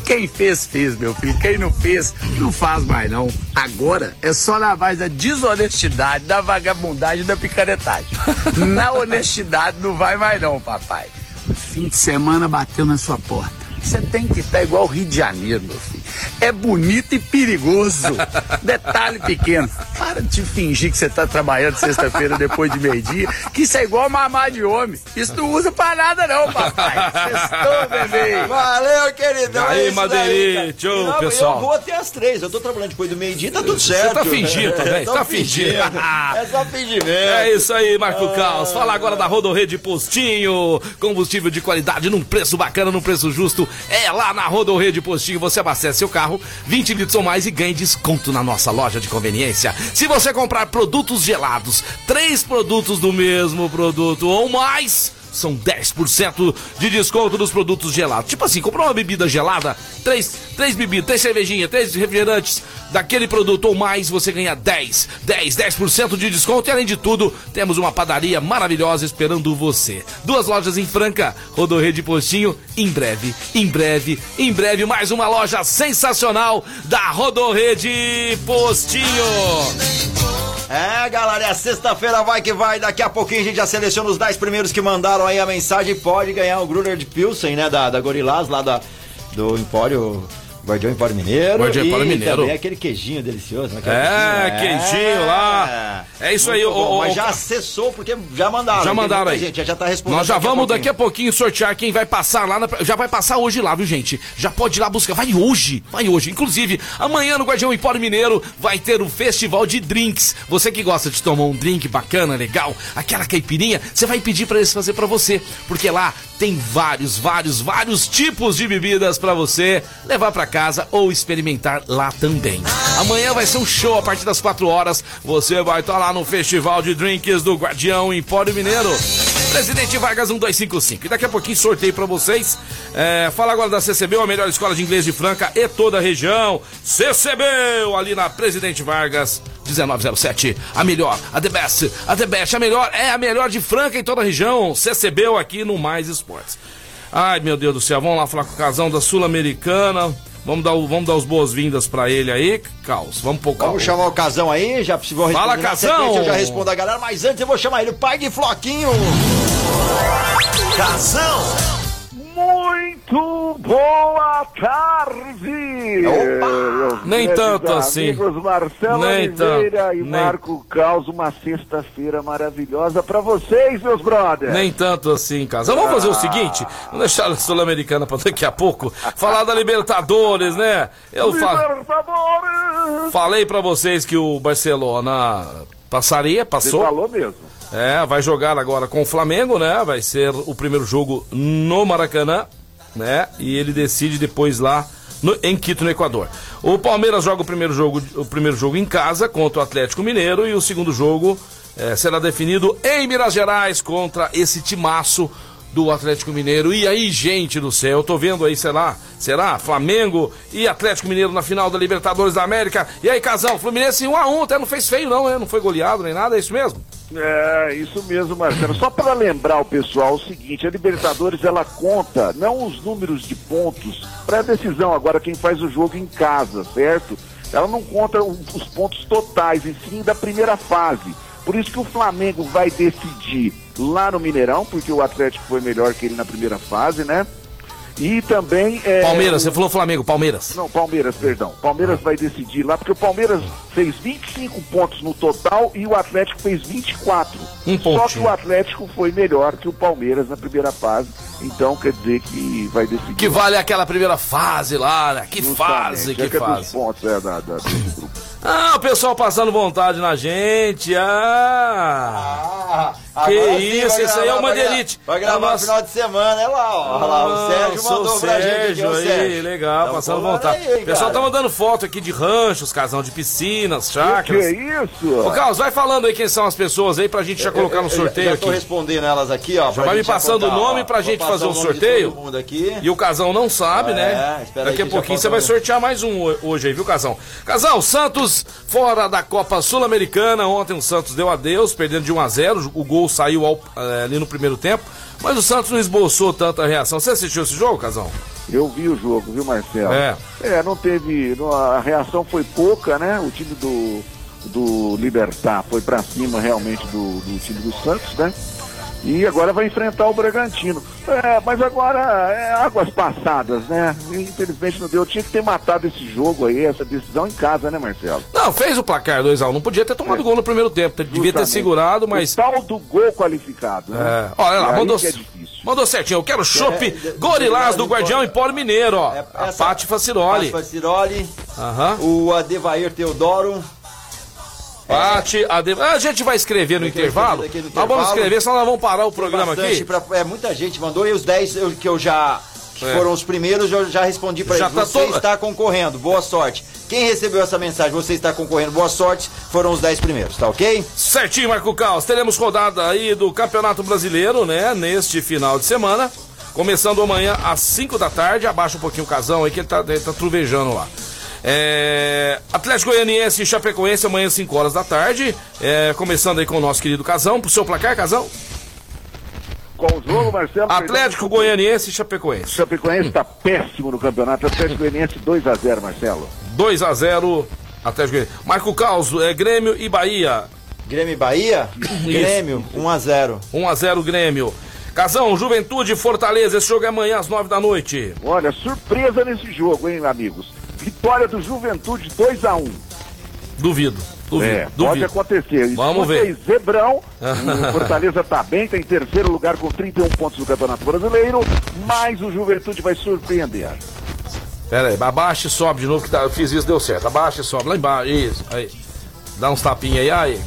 Quem fez, fez, meu filho. Quem não fez, não faz mais, não. Agora é só na base da desonestidade, da vagabundagem e da picaretagem. *laughs* na honestidade não vai mais, não, papai. O fim de semana bateu na sua porta. Você tem que estar igual o Rio de Janeiro, meu filho. É bonito e perigoso. *laughs* Detalhe pequeno, para de fingir que você tá trabalhando sexta-feira depois de meio-dia, que isso é igual mamar de homem. Isso não usa pra nada não, papai. Sextou, bebê. Valeu, queridão. Aí, é Madeirite, ô, pessoal. Eu vou até as três, eu tô trabalhando depois do meio-dia, tá tudo certo. Você tá fingindo também, Tô tá fingindo. É só fingimento. É isso aí, Marco Ah. Caos. Fala agora da Rodorrede Postinho. Combustível de qualidade num preço bacana, num preço justo. É lá na Rodorrede Postinho. Você abastece seu carro, 20 litros ou mais e ganha desconto na nossa loja de conveniência. Se você comprar produtos gelados, três produtos do mesmo produto ou mais. São 10% de desconto dos produtos gelados. Tipo assim, comprou uma bebida gelada, três, três bebidas, três cervejinhas, três refrigerantes daquele produto ou mais, você ganha 10, 10, 10% de desconto. E além de tudo, temos uma padaria maravilhosa esperando você. Duas lojas em Franca, Rodorrede Postinho, em breve, em breve, em breve, mais uma loja sensacional da Rodorrede Postinho. É, galera, é sexta-feira, vai que vai. Daqui a pouquinho a gente já seleciona os 10 primeiros que mandaram aí a mensagem. Pode ganhar o Gruner de Pilsen, né? Da, da Gorilás, lá da, do Empório. Guardião Empório Mineiro. Guardião Empório Mineiro. também aquele queijinho delicioso, né? É, queijinho lá. É isso aí, Muito ô, bom, ô, Mas já acessou, porque já mandaram. Já mandaram aí. Gente, já tá respondendo. Nós já vamos daqui a pouquinho sortear quem vai passar lá na. Já vai passar hoje lá, viu, gente? Já pode ir lá buscar. Vai hoje, vai hoje. Inclusive, amanhã no Guardião Empório Mineiro vai ter o festival de drinks. Você que gosta de tomar um drink bacana, legal, aquela caipirinha, você vai pedir pra eles fazer pra você. Porque lá tem vários, vários, vários tipos de bebidas pra você levar pra casa ou experimentar lá também. Amanhã vai ser um show a partir das 4 horas. Você vai estar lá no Festival de Drinks do Guardião Empório Mineiro. Presidente Vargas 1255. E daqui a pouquinho sorteio pra vocês. É, fala agora da CCB, a melhor escola de inglês de Franca e toda a região. CCB, ali na Presidente Vargas 1907. A melhor, a The Best, a The Best, a melhor, é a melhor de Franca em toda a região. CCB aqui no Mais Esportes. Ai, meu Deus do céu, vamos lá falar com o casão da Sul-Americana. Vamos dar, o- vamos dar os boas-vindas pra ele aí, Caos. Vamos pôr o Vamos chamar o Casão aí, já se vou Fala, responder na Casão! Eu já respondo a galera, mas antes eu vou chamar ele, o pai de Floquinho. Casão. Muito boa tarde! Meus Nem tanto assim. Amigos Marcelo Nem Oliveira tanto, e nem- Marco Caos, uma sexta-feira maravilhosa pra vocês, meus brothers! Nem tanto assim, casa. Vamos fazer o seguinte: vamos deixar a Sul-Americana pra daqui a pouco. Falar da Libertadores, né? Eu fa Libertadores! falei pra vocês que o Barcelona passaria, Você passou. falou mesmo. É, vai jogar agora com o Flamengo, né? Vai ser o primeiro jogo no Maracanã, né? E ele decide depois lá no- em Quito, no Equador. O Palmeiras joga o primeiro jogo, o primeiro jogo em casa contra o Atlético Mineiro e o segundo jogo eh, será definido em Minas Gerais contra esse timaço do Atlético Mineiro. E aí, gente do céu, eu tô vendo aí, sei lá, será? Flamengo e Atlético Mineiro na final da Libertadores da América. E aí, casal, Fluminense 1 a 1 até não fez feio não, né? Não foi goleado nem nada, é isso mesmo? É, isso mesmo, Marcelo. Só para lembrar o pessoal o seguinte, a Libertadores ela conta não os números de pontos para a decisão agora quem faz o jogo em casa, certo? Ela não conta os pontos totais, e sim da primeira fase. Por isso que o Flamengo vai decidir lá no Mineirão, porque o Atlético foi melhor que ele na primeira fase, né? E também é, Palmeiras, o- você falou Flamengo, Palmeiras. não, Palmeiras, perdão. Palmeiras vai decidir lá, porque o Palmeiras fez 25 pontos no total e o Atlético fez 24. Um Só pontinho. que o Atlético foi melhor que o Palmeiras na primeira fase. Então quer dizer que vai decidir. Que vale aquela primeira fase lá, né? Que justamente. fase, É que que é dos fase. pontos é, da, da, desse grupo. Ah, o pessoal passando vontade na gente. Ah! que Agora sim, isso, vai esse aí é o gravar, vai Mandelite. Vai gravar no Nossa. final de semana, é lá, ó. Olha lá, o Sérgio sou mandou o pra gente aqui, Sérgio aí, Sérgio. legal, Então, passando vontade. aí, o pessoal cara. tá mandando foto aqui de ranchos, casão de piscinas, chácaras. Que isso? Ô, Carlos, vai falando aí quem são as pessoas aí pra gente já colocar no Eu- eu- sorteio já tô aqui. respondendo elas aqui, ó. Já vai me gente passando o nome ó. pra gente fazer de sorteio. todo mundo aqui. E o Casão não sabe, É, né? Daqui a que pouquinho você vai um. sortear mais um ho- hoje aí, viu, Casão? Casão, Santos fora da Copa Sul-Americana. Ontem o Santos deu adeus, perdendo de 1 a 0 O gol saiu ao- eh, ali no primeiro tempo. Mas o Santos não esboçou tanta reação. Você assistiu esse jogo, Casão? Eu vi o jogo, viu, Marcelo? É. É, não teve. não- a reação foi pouca, né? O time do, do Libertar foi pra cima realmente do, do time do Santos, né? E agora vai enfrentar o Bragantino. É, mas agora é águas passadas, né? Infelizmente não deu. Tinha que ter matado esse jogo aí, essa decisão em casa, né, Marcelo? Não, fez o placar 2x1. Um. Não podia ter tomado é. gol no primeiro tempo. Devia ter segurado, mas. O tal do gol qualificado, né? É. Olha lá, mandou. É mandou certinho. Eu quero chope é, Gorilás do Guardião em Polo Mineiro, ó. É, a Pati Faciroli. Pati Faciroli. O Adevair Teodoro. Pati, a, de... a gente vai escrever no intervalo. intervalo. Nós vamos escrever, senão nós vamos parar o programa aqui. Pra, é, muita gente mandou e os 10 que eu já que é. foram os primeiros, eu já respondi para eles. Tá você to... está concorrendo, boa sorte. Quem recebeu essa mensagem, você está concorrendo, boa sorte, foram os 10 primeiros, tá ok? Certinho, Marco Caos. Teremos rodada aí do Campeonato Brasileiro, né, neste final de semana. Começando amanhã às 5 da tarde. Abaixa um pouquinho o casão aí que ele tá, ele tá truvejando lá. É, Atlético Goianiense e Chapecoense amanhã às 5 horas da tarde. É, começando aí com o nosso querido Casão. Pro seu placar, Casão? Qual o jogo, Marcelo? Atlético Goianiense e Chapecoense. Chapecoense está péssimo no campeonato. Atlético Goianiense 2x0, Marcelo. 2x0, Atlético Goianiense. Marco Caos, é Grêmio e Bahia. Grêmio e Bahia? Grêmio, 1x0. 1x0 Grêmio. Casão, Juventude Fortaleza, esse jogo é amanhã às 9 da noite. Olha, surpresa nesse jogo, hein, amigos? Vitória do Juventude 2 a 1 um. Duvido. Duvido, é, duvido. Pode acontecer. Vamos ver. Zebrão, *laughs* o Fortaleza está bem, está em terceiro lugar com 31 pontos no Campeonato Brasileiro, mas o Juventude vai surpreender. Pera aí, abaixa e sobe de novo, que tá, eu fiz isso, deu certo. Abaixa e sobe, lá embaixo, isso, aí. Dá uns tapinhos aí, aí.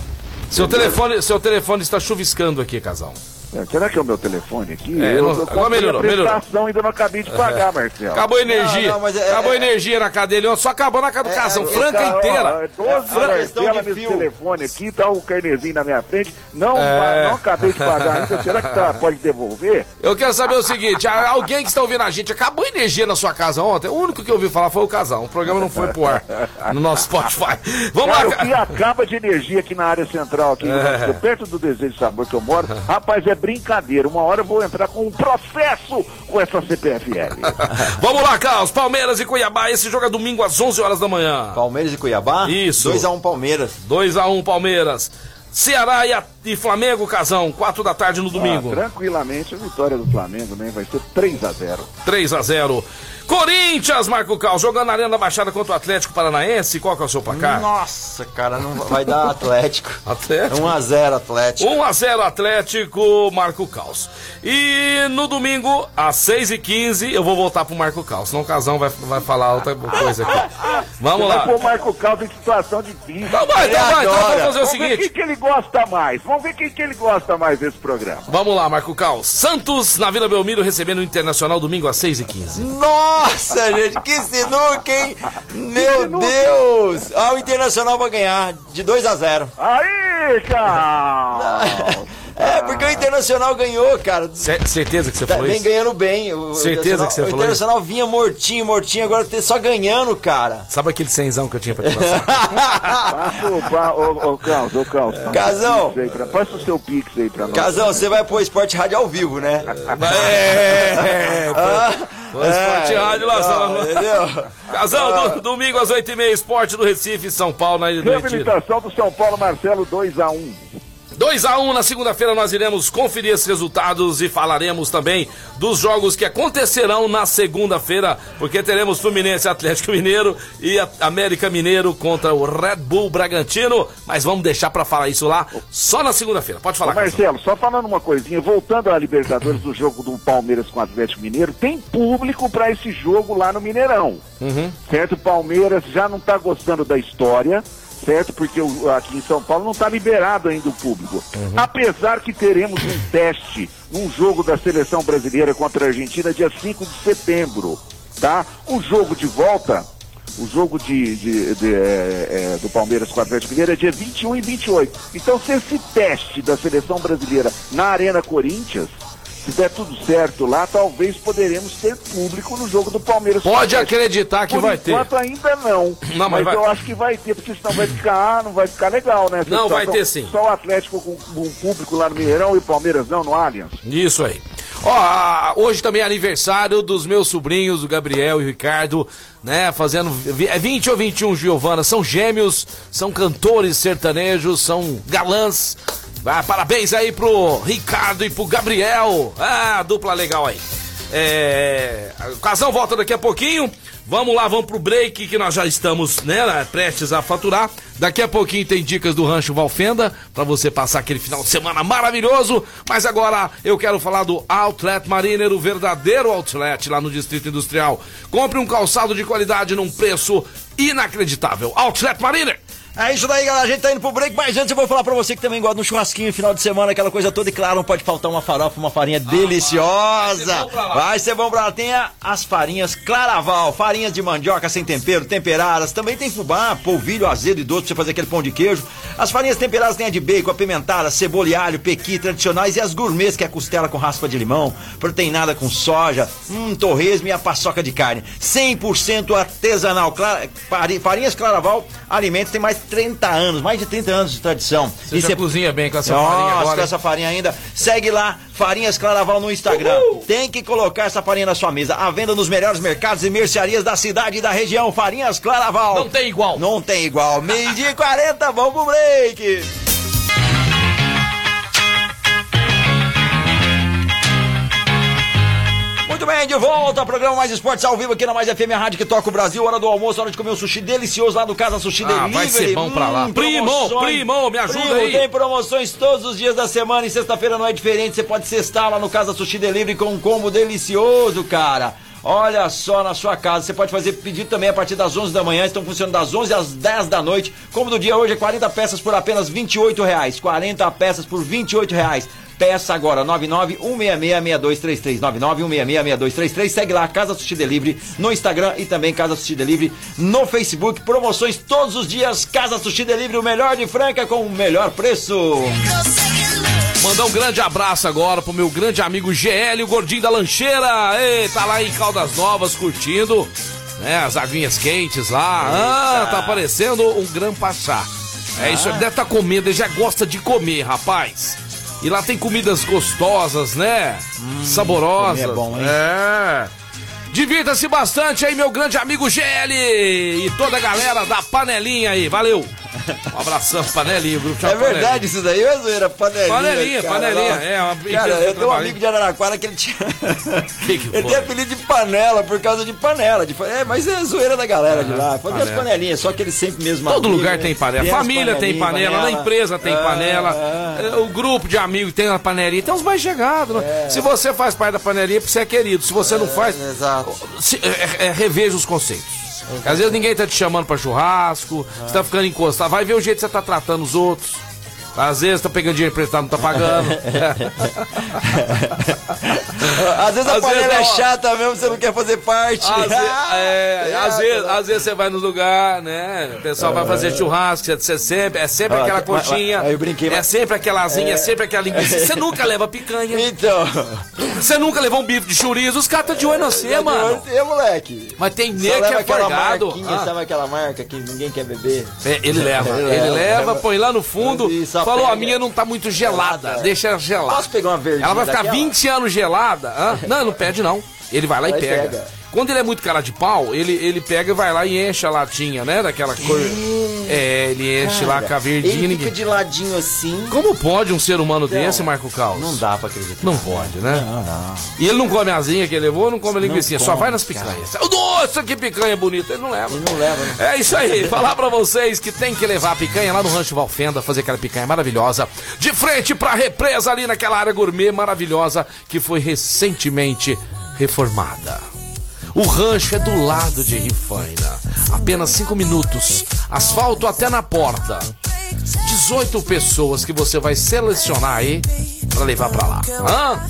Seu telefone, seu telefone está chuviscando aqui, casal. É, será que é o meu telefone aqui? É, eu, não, agora melhorou, a melhorou. ainda não acabei de pagar, é. Marcelo. Acabou a energia. Não, não, é, acabou a é- energia na cadeia, só acabou na casa do é, Casão, franca cara, inteira. Ó, 12 Marcela nesse telefone aqui, tá o carnezinho na minha frente. Não, não acabei de pagar ainda. Será que tá, *laughs* pode devolver? Eu quero saber o seguinte: alguém que está ouvindo a gente, acabou a energia na sua casa ontem? O único que eu ouvi falar foi o Casão. O programa não foi pro ar no nosso Spotify. *laughs* Vamos cara, lá. O que acaba de energia aqui na área central, aqui, é. perto do Desejo Sabor que eu moro, rapaz, é brincadeira. Uma hora eu vou entrar com um processo com essa CPFL. *laughs* Vamos lá, Carlos. Palmeiras e Cuiabá. Esse jogo é domingo às 11 horas da manhã. Palmeiras e Cuiabá? Isso. 2x1 Palmeiras. 2x1 Palmeiras. Ceará e, a, e Flamengo, Casão, 4 da tarde no domingo. Ah, tranquilamente, a vitória do Flamengo, né? Vai ser 3 a 0 3 a 0 Corinthians, Marco Cal, jogando na Arena da Baixada contra o Atlético Paranaense. Qual que é o seu placar? Nossa, cara, não vai dar Atlético. *laughs* Atlético? 1x0 Atlético. 1x0 Atlético, Marco Caos. E no domingo, às 6h15, eu vou voltar pro Marco Caos. Senão o Casão vai, vai falar outra coisa aqui. Vamos lá. Vamos o Marco Caos em situação difícil. Então vai, então vai, então vamos fazer o seguinte. Vamos ver quem que ele gosta mais. Vamos ver quem que ele gosta mais desse programa. Vamos lá, Marco Caos. Santos, na Vila Belmiro, recebendo o Internacional domingo às 6h15. Nossa! Nossa, gente, que sinuca, hein? Meu Deus! Ah, o Internacional vai ganhar de 2 a 0. Aí, cara! *laughs* É, porque o Internacional ganhou, cara. certeza que você tá, falou vem isso? Vem ganhando bem. O certeza que você falou O Internacional isso? vinha mortinho, mortinho, agora tá só ganhando, cara. Sabe aquele cenzão que eu tinha pra te passar? Passa, ô, ô, Carlos, ô, Carlos. Casão. Passa o seu pix aí pra nós. Casão, você vai pôr Esporte Rádio ao vivo, né? é, é, ah, Esporte Rádio lá, ah, entendeu? Casão, ah, do, domingo às 8h30, Esporte do Recife, São Paulo, na Reabilitação do São Paulo, Marcelo, 2x1. 2 a 1 um, na segunda-feira nós iremos conferir esses resultados e falaremos também dos jogos que acontecerão na segunda-feira, porque teremos Fluminense Atlético Mineiro e América Mineiro contra o Red Bull Bragantino, mas vamos deixar para falar isso lá só na segunda-feira. Pode falar, Ô, Marcelo, só falando uma coisinha, voltando à Libertadores do jogo do Palmeiras com o Atlético Mineiro, tem público para esse jogo lá no Mineirão. Uhum. Certo? O Palmeiras já não tá gostando da história certo? Porque o, aqui em São Paulo não está liberado ainda o público. Uhum. Apesar que teremos um teste, um jogo da seleção brasileira contra a Argentina dia 5 de setembro, tá? O jogo de volta, o jogo de, de, de é, é, do Palmeiras com o Atlético Mineiro é dia 21 e 28. Então, se esse teste da seleção brasileira na Arena Corinthians se der tudo certo lá, talvez poderemos ter público no jogo do Palmeiras. Pode acreditar que Por vai ter. Enquanto ainda não. não mas, mas eu acho que vai ter, porque senão vai ficar, não vai ficar legal, né? não, vai ter sim. Só o Atlético com um público lá no Mineirão e o Palmeiras não, no Allianz. Isso aí. Ó, hoje também é aniversário dos meus sobrinhos, o Gabriel e o Ricardo, né? Fazendo. É 20 ou 21, Giovana. São gêmeos, são cantores sertanejos, são galãs Ah, parabéns aí pro Ricardo e pro Gabriel. Ah, dupla legal aí. É, o Casão volta daqui a pouquinho. Vamos lá, vamos pro break que nós já estamos, né, prestes a faturar. Daqui a pouquinho tem dicas do Rancho Valfenda para você passar aquele final de semana maravilhoso. Mas agora eu quero falar do Outlet Mariner, o verdadeiro outlet lá no Distrito Industrial. Compre um calçado de qualidade num preço inacreditável. Outlet Mariner é isso daí, galera. A gente tá indo pro break, mas antes eu vou falar pra você que também gosta de um churrasquinho final de semana, aquela coisa toda. E claro, não pode faltar uma farofa, uma farinha ah, deliciosa. Vai ser bom pra lá. Tem as farinhas Claraval, farinhas de mandioca sem tempero, temperadas. Também tem fubá, polvilho azedo e doce pra você fazer aquele pão de queijo. As farinhas temperadas tem a de bacon, apimentada, cebola e alho, pequi tradicionais e as gourmets, que é a costela com raspa de limão, proteinada com soja, hum, torresmo e a paçoca de carne. 100% artesanal. Clara, farinhas Claraval, alimentos, tem mais 30 anos, mais de 30 anos de tradição. Você e você cozinha bem com essa Nossa, farinha agora. com essa farinha ainda. Segue lá, Farinhas Claraval no Instagram. Uhul. Tem que colocar essa farinha na sua mesa. A venda nos melhores mercados e mercearias da cidade e da região. Farinhas Claraval. Não tem igual. Não tem igual. Meio dia e 40, vamos pro break. Muito bem, de volta ao programa Mais Esportes ao vivo aqui na Mais FM, rádio que toca o Brasil. Hora do almoço, hora de comer um sushi delicioso lá do Casa Sushi ah, Delivery. Vai ser bom pra lá. Hum, primo, primo, me ajuda primo, aí. Tem promoções todos os dias da semana e sexta-feira não é diferente. Você pode cestar lá no Casa Sushi Delivery com um combo delicioso, cara. Olha só na sua casa. Você pode fazer pedido também a partir das 11 da manhã. Estão funcionando das 11 às 10 da noite. Como do dia hoje é 40 peças por apenas 28 reais. 40 peças por 28 reais. Peça agora, 991666233, 991666233. Segue lá, Casa Sushi Delivery no Instagram e também Casa Sushi Delivery no Facebook. Promoções todos os dias. Casa Sushi Delivery, o melhor de Franca com o melhor preço. Mandar um grande abraço agora pro meu grande amigo GL, o gordinho da lancheira. Ei, tá lá em Caldas Novas curtindo, né? As aguinhas quentes lá. Ah, tá aparecendo um gran pachá. É isso, ele deve estar tá comendo, ele já gosta de comer, rapaz. E lá tem comidas gostosas, né? Hum, Saborosas. É bom, hein? É. Divirta-se bastante aí, meu grande amigo GL e toda a galera da panelinha aí. Valeu! Um abração, panelinha, grupo É verdade panelinha. isso daí, é zoeira, panelinha. Panelinha, cara, panelinha, é. Uma cara, eu tenho um amigo de Araraquara que ele tinha. *laughs* Que que ele tem apelido de panela por causa de panela. De... É, mas é zoeira da galera de lá. Fazia as panelinhas, só que ele sempre mesmo. Todo lugar tem panela. Tem Família tem panela, panela, na empresa tem é, panela. É. O grupo de amigos tem uma panelinha. Tem uns mais chegados. Né? É. Se você faz parte da panelinha, você é querido. Se você não faz, exato. Se, é, reveja os conceitos. Às vezes ninguém tá te chamando pra churrasco, você tá ficando encostado. Vai ver o jeito que você tá tratando os outros. Às vezes tá pegando dinheiro emprestado, não tá pagando. *laughs* às vezes a às panela vezes, é chata mesmo, você não quer fazer parte. Às, ve *laughs* é, é, às, vezes, às vezes você vai no lugar, né? O pessoal vai fazer churrasco, você sempre, é sempre aquela coxinha. Eu brinquei, é sempre aquela asinha, é... é sempre aquela linguiça. Você nunca leva picanha. Então. Você nunca levou um bife de chorizo, os caras tá de olho na você, mano. Eu, moleque. Mas tem nego que é forgado. Ah. Sabe aquela marca que ninguém quer beber? É, ele leva, ele, ele leva, põe lá no fundo. Falou, a minha não tá muito gelada, deixa ela gelada. Posso pegar uma verdinha Ela vai ficar daquela? 20 anos gelada. Hã? Não, não pede não. Ele vai lá e pega. pega. Quando ele é muito cara de pau, ele, ele pega e vai lá e enche a latinha, né? Daquela cor. É, ele enche cara, lá com a verdinha. Ele fica de ladinho assim. Como pode um ser humano não, desse, Marco Caos? Não dá pra acreditar. Não pode, né? Não, não. E ele não come a asinha que ele levou, não come a linguiça, só vai nas picanhas. Cara. Nossa, que picanha bonita. Ele não leva. Ele não leva, né? É isso aí. Falar pra vocês que tem que levar a picanha lá no Rancho Valfenda, fazer aquela picanha maravilhosa. De frente pra represa ali naquela área gourmet maravilhosa que foi recentemente reformada. O rancho é do lado de Rifaina. Apenas 5 minutos. Asfalto até na porta. 18 pessoas que você vai selecionar aí para levar para lá. Hã?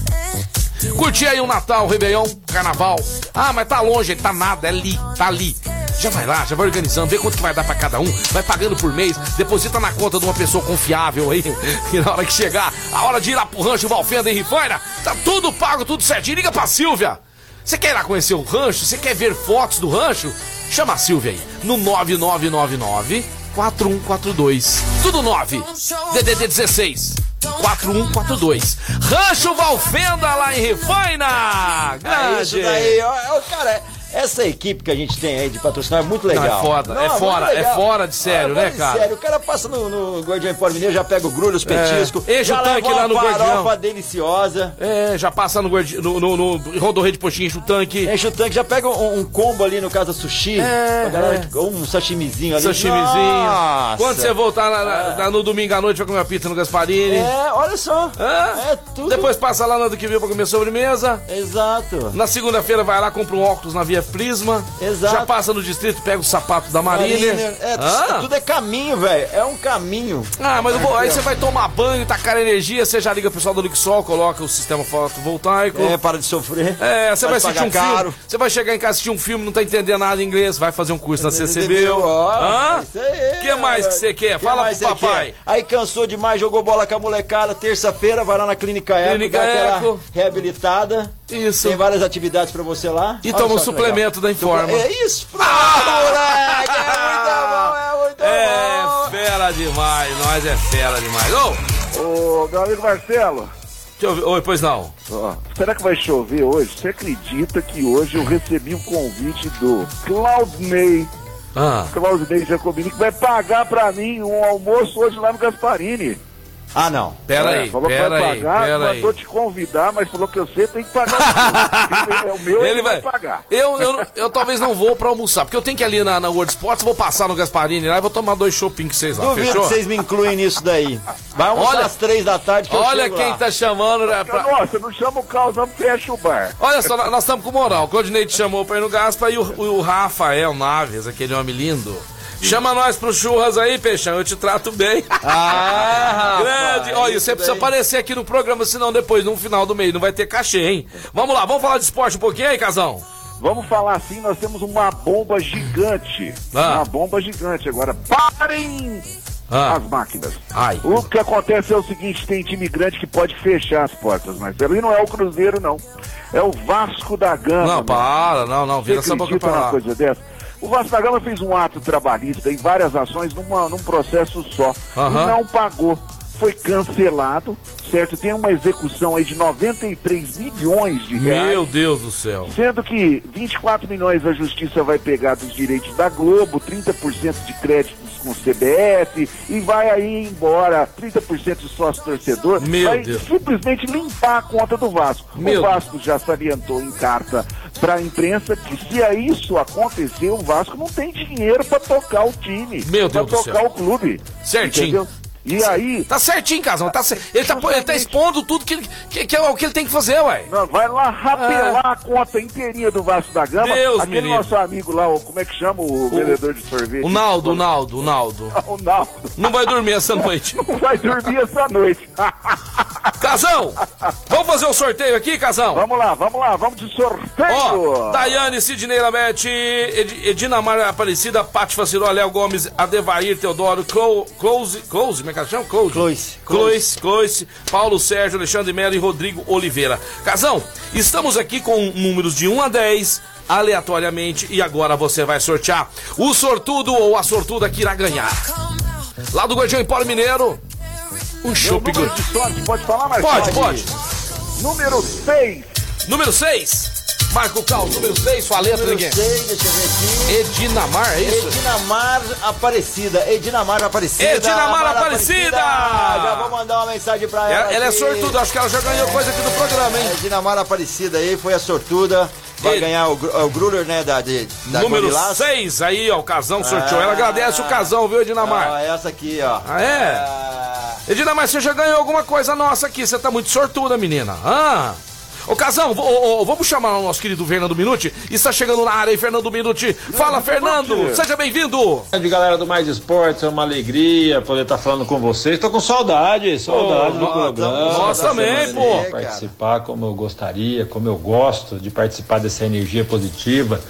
Curtir aí o Natal, o Réveillon, Carnaval. Ah, mas tá longe, tá nada, é ali, tá ali. Já vai lá, já vai organizando, vê quanto que vai dar para cada um, vai pagando por mês, deposita na conta de uma pessoa confiável aí. *laughs* E na hora que chegar, a hora de ir lá pro rancho Valfenda e Rifaina, tá tudo pago, tudo certinho. Liga pra Silvia. Você quer ir lá conhecer o rancho? Você quer ver fotos do rancho? Chama a Silvia aí no 9999 4142. Tudo 9. DDD 16. 4142. Rancho Valfenda lá em Refaina. Grande. É isso daí, cara. Essa equipe que a gente tem aí de patrocinar é muito legal. Não, é foda, Não, é fora, é fora de sério, Ah, né, cara? Sério, o cara passa no, no Guardião Empório Mineiro, já pega o grulho, os petiscos. É. Enche o tanque lá no Guardião. farofa deliciosa. É, já passa no, guardi... no, no, no rodorreio de postinho, enche o tanque. Enche o tanque, já pega um, um combo ali no Casa Sushi. É, galera é. um sashimizinho ali. Sashimizinho. Nossa. Quando você voltar na- na- na- no domingo à noite, vai comer uma pizza no Gasparini. É, olha só. É, tudo. Depois passa lá na do que viu pra comer sobremesa. Exato. Na segunda-feira vai lá, compra um óculos na Via Prisma. Exato. Já passa no distrito, pega o sapato da Mariner. Mariner, É, Ah. tudo é caminho, velho. É um caminho. Ah, mas vou- aí Aqui, você vai tomar banho, tacar energia, você já liga o pessoal do Lixol, coloca o sistema fotovoltaico. É, para de sofrer. É, você vai assistir um pagar filme. caro. Você vai chegar em casa assistir um filme, não tá entendendo nada em inglês, vai fazer um curso na CCB. Hã? O que mais que você quer? Que Fala pro papai. Aí cansou demais, jogou bola com a molecada. Terça-feira vai lá na Clínica Eco, Clínica Eco. reabilitada. Isso. Tem várias atividades pra você lá. E Olha toma um suplemento legal. da Informa. É isso, ah! moleque! É muito bom, é muito bom. É fera demais, nós é fera demais. Ô, Ô, meu amigo Marcelo. deixa eu ver. Oi, pois não. Ó, será que vai chover hoje? Você acredita que hoje eu recebi um convite do Claudinei, Ah. Claudinei Jacobini, que vai pagar pra mim um almoço hoje lá no Gasparini? Ah, não. Pera É, aí, falou que pera vai aí, pagar, pera aí. mandou te convidar, mas falou que você tem que pagar o seu. *laughs* É o meu, Ele vai. pagar. Eu, eu, eu talvez não vou pra almoçar, porque eu tenho que ir ali na, na World Sports, vou passar no Gasparini lá e vou tomar dois shopping com vocês lá. Duvido Fechou? que vocês me incluem nisso daí. Vai almoçar Olha- às três da tarde que Olha quem lá. tá chamando. né, pra- Nossa, não chama o caos, não fecha o bar. Olha só, nós estamos com moral. O Claudinei te chamou pra ir no Gaspa e o, o Rafael Naves, aquele homem lindo. Chama nós pro churras aí, Peixão, eu te trato bem. *laughs* Ah, *laughs* Grande. Olha, você precisa aparecer aqui no programa, senão depois, no final do mês, não vai ter cachê, hein? Vamos lá, vamos falar de esporte um pouquinho aí, Casão? Vamos falar assim, nós temos uma bomba gigante. Ah. Uma bomba gigante. Agora, parem Ah. as máquinas. Ai. O que acontece é o seguinte, tem time grande que pode fechar as portas, mas ali não é o Cruzeiro, não. É o Vasco da Gama. Não, para, não, não, vira Você essa boca acredita pra lá. coisa dessa? O Vasco da Gama fez um ato trabalhista em várias ações numa, num processo só. Aham. E não pagou. Foi cancelado, certo? Tem uma execução aí de 93 milhões de reais. Meu Deus do céu. Sendo que 24 milhões a justiça vai pegar dos direitos da Globo, 30% de créditos com o CBF e vai aí embora 30% de sócio torcedor. Meu vai Deus. simplesmente limpar a conta do Vasco. Meu o Vasco já salientou em carta para a imprensa que se isso acontecer, o Vasco não tem dinheiro para tocar o time, Meu para Deus do tocar o clube. Certinho. Entendeu? E aí, Tá certinho, Casão. Tá ele, tá, ele tá expondo tudo que, que, que é o que ele tem que fazer, ué. Não, vai lá rapelar a conta inteirinha do Vasco da Gama. Ah. Deus Aquele livre. nosso amigo lá, o, como é que chama o, vendedor de sorvete? O Naldo, o Naldo, o Naldo. *laughs* O Naldo. Não vai dormir essa noite. *laughs* Não vai dormir essa noite. *laughs* Casão, vamos fazer um sorteio aqui, Casão? vamos lá, vamos lá, vamos de sorteio. Ó, Daiane, Sidney Lamete, Ed, Edinamar Aparecida, Pati Faciró, Léo Gomes, Adevair Teodoro, Clo- Close, Close, como é que ela chama? Close, Close, Paulo Sérgio, Alexandre Melo e Rodrigo Oliveira. Casão, estamos aqui com números de 1 a 10, aleatoriamente, e agora você vai sortear o sortudo ou a sortuda que irá ganhar. Lá do Guardião Empório Mineiro, um chopp pode falar mais Pode, pode. Número 6. Número 6, Marco Cal, número 6, sua letra, Número ninguém. seis, deixa eu ver aqui. Edinamar, é isso? Edinamar Aparecida. Edinamar Aparecida. Edinamar Amar Aparecida! Já vou mandar uma mensagem pra ela. Ela, ela é sortuda, acho que ela já ganhou coisa aqui do programa, hein? Edinamar Aparecida aí, foi a sortuda. Vai ganhar o, gru- o Gruler, né, da, de, da Número Gorilas. 6, aí, ó, o Casão sorteou. Ela agradece o Casão, viu, Edinamar? Ah, essa aqui, ó. Ah, é? Ah, Edinamar, você já ganhou alguma coisa nossa aqui, você tá muito sortuda, menina. Ah! Ô, Casão, vamos chamar o nosso querido Fernando Minuti. Está chegando na área aí, Fernando Minuti. Fala, Fernando! Seja bem-vindo! Grande galera do Mais Esportes, é uma alegria poder estar falando com vocês. Estou com saudade, saudade Ô, do programa. nós também, pô. Participar como eu gostaria, como eu gosto de participar dessa energia positiva.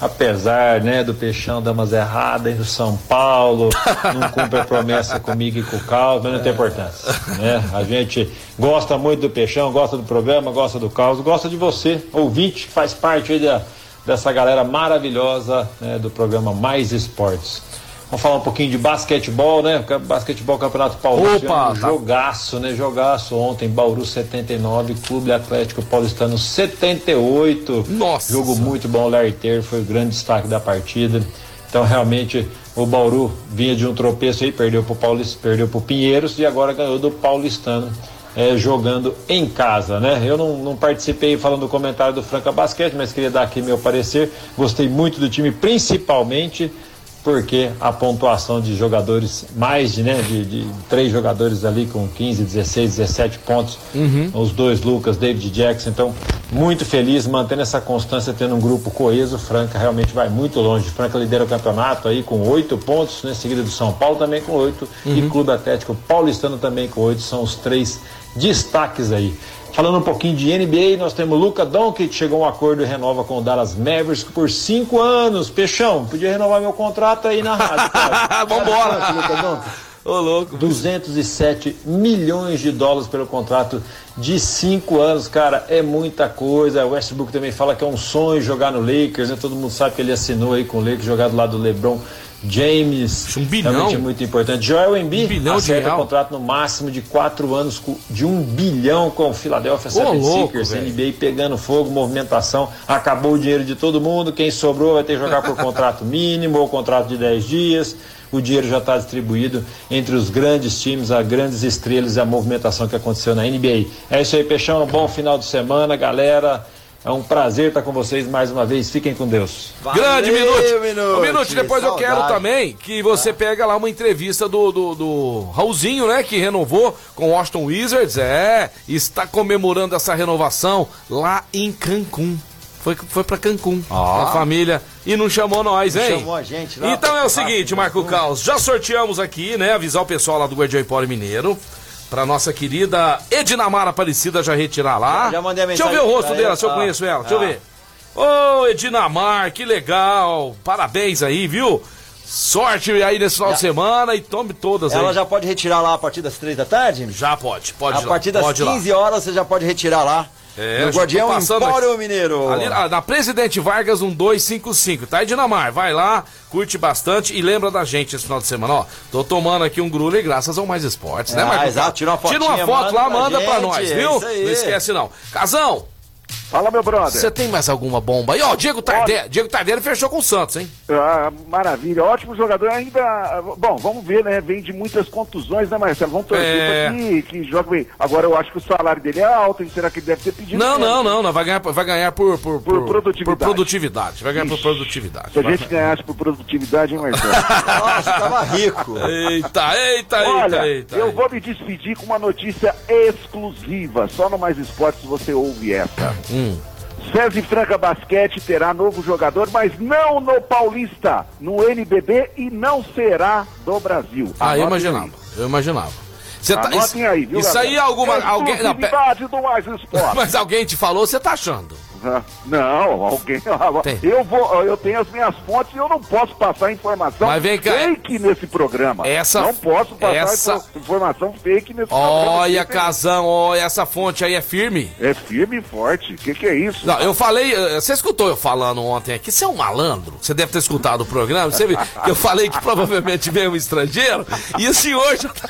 Apesar né, do Peixão dar umas erradas no São Paulo, *laughs* não cumpre a promessa comigo e com o Carlos, mas não tem importância. Né? A gente gosta muito do Peixão, gosta do programa, gosta do Carlos, gosta de você, ouvinte, que faz parte da, dessa galera maravilhosa né, do programa Mais Esportes. Vamos falar um pouquinho de basquetebol, né? Basquetebol Campeonato Paulista. Opa, um tá. jogaço, né? Jogaço ontem, Bauru 79, Clube Atlético Paulistano 78. Nossa! Jogo muito bom, Larry Ter foi o grande destaque da partida. Então, realmente, o Bauru vinha de um tropeço aí, perdeu pro Paulista, perdeu pro Pinheiros e agora ganhou do Paulistano. É, jogando em casa, né? Eu não, não, participei falando do comentário do Franca Basquete, mas queria dar aqui meu parecer. Gostei muito do time, principalmente porque a pontuação de jogadores, mais de, né, de, de três jogadores ali com 15, 16, 17 pontos, uhum. os dois Lucas, David Jackson, então muito feliz, mantendo essa constância, tendo um grupo coeso, Franca realmente vai muito longe, Franca lidera o campeonato aí com oito pontos, né, seguida do São Paulo também com oito, uhum. e Clube Atlético Paulistano também com oito, são os três destaques aí. Falando um pouquinho de NBA, nós temos Luca Doncic, chegou a um acordo e renova com o Dallas Mavericks por cinco anos. Peixão, podia renovar meu contrato aí na rádio. *laughs* Vambora! Luca Ô, louco. 207 milhões de dólares pelo contrato de cinco anos, cara, é muita coisa. O Westbrook também fala que é um sonho jogar no Lakers, né? Todo mundo sabe que ele assinou aí com o Lakers, jogar do lado do LeBron James, um bilhão. realmente é muito importante. Joel Embiid um bilhão acerta contrato no máximo de quatro anos de um bilhão com o Philadelphia 76ers, NBA pegando fogo, movimentação, acabou o dinheiro de todo mundo, quem sobrou vai ter que jogar por contrato mínimo ou contrato de 10 dias. O dinheiro já está distribuído entre os grandes times, as grandes estrelas e a movimentação que aconteceu na NBA. É isso aí, Peixão. Um bom final de semana, galera. É um prazer estar com vocês mais uma vez. Fiquem com Deus. Valeu, Grande minuto. minuto. Um minuto. Depois Saudade. eu quero também que você pega lá uma entrevista do, do, do Raulzinho, né? Que renovou com o Washington Wizards. É, está comemorando essa renovação lá em Cancún. Foi, foi pra Cancún, ah. a família, e não chamou nós, hein? Não chamou a gente lá. Então é o seguinte, Marco Caos, já sorteamos aqui, né? Avisar o pessoal lá do Guardião Empório Mineiro pra nossa querida Edinamar Aparecida já retirar lá. Já, já mandei a mensagem. Deixa eu ver o rosto dela, se eu ah, conheço ela. Deixa eu ver. Ô, oh, Edinamar, que legal. Parabéns aí, viu? Sorte aí nesse final já. de semana e tome todas Ela aí. já pode retirar lá a partir das três da tarde? Já pode, pode A partir das pode 15 horas você já pode retirar lá. É, no Guardião Empório Mineiro. Ali, na Presidente Vargas 1255, tá? Dinamar, vai lá, curte bastante e lembra da gente esse final de semana, ó. Tô tomando aqui um grule graças ao Mais Esportes, né, ah, Marcos? Exato, tira uma foto. Tira uma foto lá, manda pra, pra nós, é viu? Não esquece não. Casão, Fala, meu brother. Você tem mais alguma bomba aí? Ó, Diego Tardelli. Diego Tardelli fechou com o Santos, hein? Ah, maravilha. Ótimo jogador. Ainda. Bom, vamos ver, né? Vem de muitas contusões, né, Marcelo? Vamos torcer é... pra que, que joga bem. Agora eu acho que o salário dele é alto, hein? Será que ele deve ter pedido? Não, não, não, não. Vai ganhar, vai ganhar por, por, por, por produtividade. Por produtividade. Vai ganhar Ixi. por produtividade. Se a gente ganhasse por produtividade, hein, Marcelo? *laughs* Nossa, tava rico. Eita, eita, Olha, eita, eita. Eu vou me despedir com uma notícia exclusiva. Só no Mais Esportes você ouve essa. Hum. César Franca Basquete terá novo jogador, mas não no Paulista, no NBB e não será do Brasil. Ah, eu imaginava, eu imaginava. Você tá, isso, aí, viu, isso aí é alguma. Alguém, não, do mais esporte. *laughs* Mas alguém te falou, você tá achando? Não, alguém. *laughs* Eu vou, eu tenho as minhas fontes e eu não posso passar informação Mas vem cá, fake nesse programa. Essa, não posso passar essa... informação fake nesse olha, programa. Olha, Casão, olha, essa fonte aí é firme. É firme e forte. O que, que é isso? Não, eu falei, eh, você escutou eu falando ontem aqui, você é um malandro. Você deve ter escutado o programa. Você *laughs* eu falei que provavelmente veio um estrangeiro e o senhor já tá,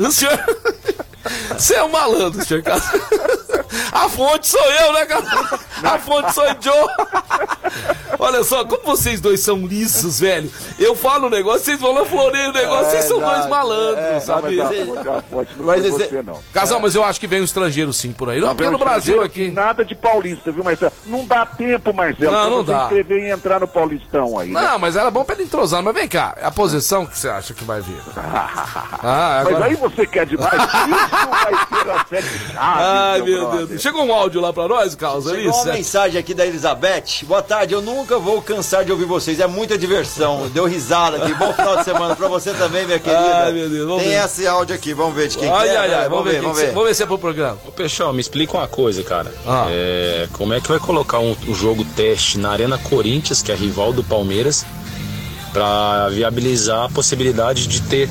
O senhor. *laughs* Você é um malandro, senhor Casão. A fonte sou eu, né, cara? A fonte sou eu. Olha só, como vocês dois são lisos, velho. Eu falo o negócio, vocês vão lá floreio o negócio, é, vocês são dois malandros, é, sabe? Não, mas, mas esse... você, não. Casal, mas eu acho que vem um estrangeiro sim por aí. Não, porque no Brasil aqui. Nada de paulista, viu, Marcelo? Não dá tempo, Marcelo, não, não dá. escrever e entrar no Paulistão aí. Né? Não, mas era bom pra ele entrosar. Mas vem cá, a posição que você acha que vai vir? *laughs* ah, agora... Mas aí você quer demais. Isso vai ser a série chave. Ai, meu, meu Deus. Chegou um áudio lá pra nós, Carlos? Chegou uma mensagem aqui da Elizabeth. Boa tarde, eu nunca vou cansar de ouvir vocês. É muita diversão. Deu risada aqui. Bom final de semana pra você também, minha querida. Ai, meu Deus. Tem ver. esse áudio aqui, vamos ver de quem ai, quer. Ai, ai, vamos, ver, vamos ver. Vamos ver se é pro programa. Ô, Peixão, me explica uma coisa, cara. Ah. É, como é que vai colocar um, um jogo teste na Arena Corinthians, que é rival do Palmeiras, para viabilizar a possibilidade de ter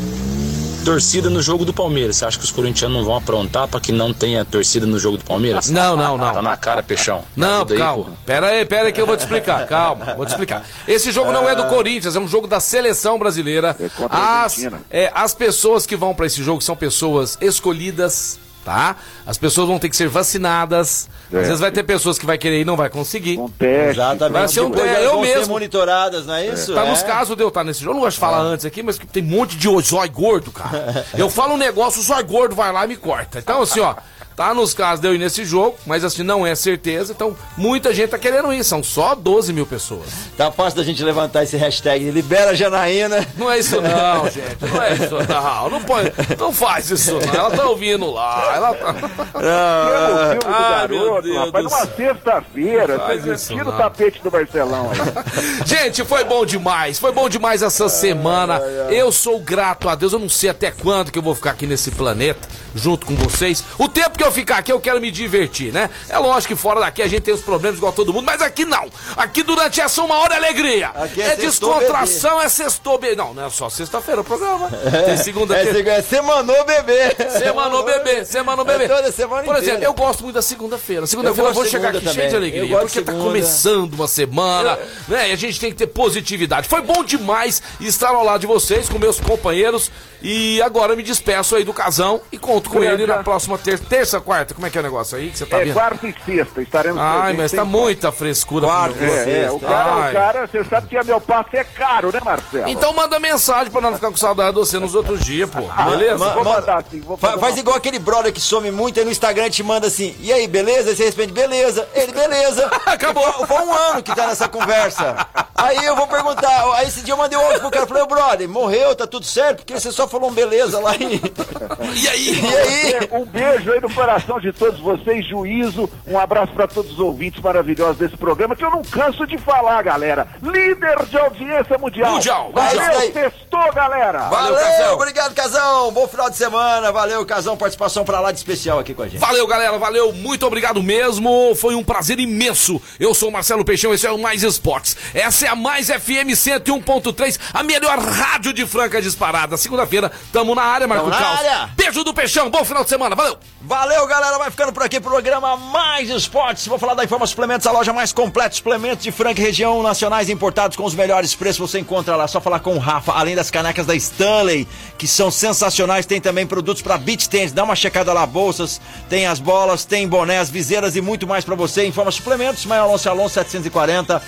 torcida no jogo do Palmeiras. Você acha que os corintianos não vão aprontar para que não tenha torcida no jogo do Palmeiras? Não, não, não. Tá na cara, Peixão. Não, aí, calma. Porra. Pera aí, pera aí que eu vou te explicar. Calma, vou te explicar. Esse jogo não é do Corinthians, é um jogo da seleção brasileira. É as, é, as pessoas que vão para esse jogo são pessoas escolhidas tá? As pessoas vão ter que ser vacinadas. É. Às vezes vai ter pessoas que vai querer e não vai conseguir. Um teste. Exatamente. Vai ser um teste. Eu mesmo. monitoradas, não é isso? É. Tá é. nos casos de eu estar nesse jogo. Eu não gosto de falar é. antes aqui, mas tem um monte de zóio gordo, cara. *laughs* eu falo um negócio, o zóio gordo vai lá e me corta. Então, assim, ó. Tá nos casos de eu ir nesse jogo, mas assim, não é certeza. Então, muita gente tá querendo ir. São só 12 mil pessoas. Tá fácil da gente levantar esse hashtag Libera Janaína. Não é isso não, *laughs* gente. Não é isso não. Não, pode, não faz isso não. Ela tá ouvindo lá. Ela tá... Ah, ah, meu Deus rapaz, numa sexta-feira. Tira o tapete do Marcelão aí. *laughs* gente, foi bom demais. Foi bom demais essa semana. Eu sou grato a Deus. Eu não sei até quando que eu vou ficar aqui nesse planeta junto com vocês. O tempo que eu ficar aqui, eu quero me divertir, né? É lógico que fora daqui a gente tem os problemas igual todo mundo, mas aqui não. Aqui durante essa uma hora é alegria. Aqui é, é descontração, bebê. é sextou bebê. Não, não é só sexta-feira o programa. *laughs* É, tem segunda, é, ter... é semanou bebê. Semanou bebê, semanou bebê. É toda semana Por exemplo, eu gosto muito da segunda-feira. Segunda-feira eu, eu, vou chegar aqui também. cheio de alegria, porque tá começando uma semana, eu... né? E a gente tem que ter positividade. Foi bom demais estar ao lado de vocês, com meus companheiros. E agora me despeço aí do casão e conto com ele na próxima ter terça, quarta. Como é que é o negócio aí que você tá é, vendo? quarta e sexta, estaremos Ai, mas tá muita frescura. Quarta, é, é, o cara, o cara, você sabe que a meu passe é caro, né, Marcelo? Então manda mensagem pra não ficar com saudade de você nos outros dias, pô. Ah, beleza? vou mandar sim. Vou Fa faz igual aquele brother que some muito aí no Instagram te manda assim, e aí, beleza? Aí você responde, beleza. Ele, beleza. *laughs* Acabou. Foi um ano que tá nessa conversa. Aí eu vou perguntar, aí esse dia eu mandei outro pro cara, falei, ô brother, morreu, tá tudo certo? Porque você só falou um beleza lá e... *laughs* E aí? E aí? Um beijo aí no coração de todos vocês, juízo, um abraço para todos os ouvintes maravilhosos desse programa, que eu não canso de falar, galera. Líder de audiência mundial. Mundial. Valeu, testou, galera. Valeu, Valeu obrigado, Casão. Bom final de semana. Valeu, Casão, participação para lá de especial aqui com a gente. Valeu, galera. Valeu, muito obrigado mesmo. Foi um prazer imenso. Eu sou o Marcelo Peixão, esse é o Mais Esportes. Essa é a Mais FM 101.3, a melhor rádio de Franca disparada. Segunda-feira, tamo na área, Marco Caos. Beijo do Peixão, bom final de semana. Valeu. Valeu, galera. Vai ficando por aqui programa Mais Esportes. Vou falar da Informa Suplementos, a loja mais completa suplementos de Franca região, nacionais importados com os melhores preços. Você encontra lá, só falar com o Rafa. Além das canecas da Stanley, que são sensacionais, tem também produtos para beach tennis. Dá uma checada lá, bolsas, tem as bolas, tem bonés, viseiras e muito mais para você. Informa Suplementos, Maior Alonso Alonso 740.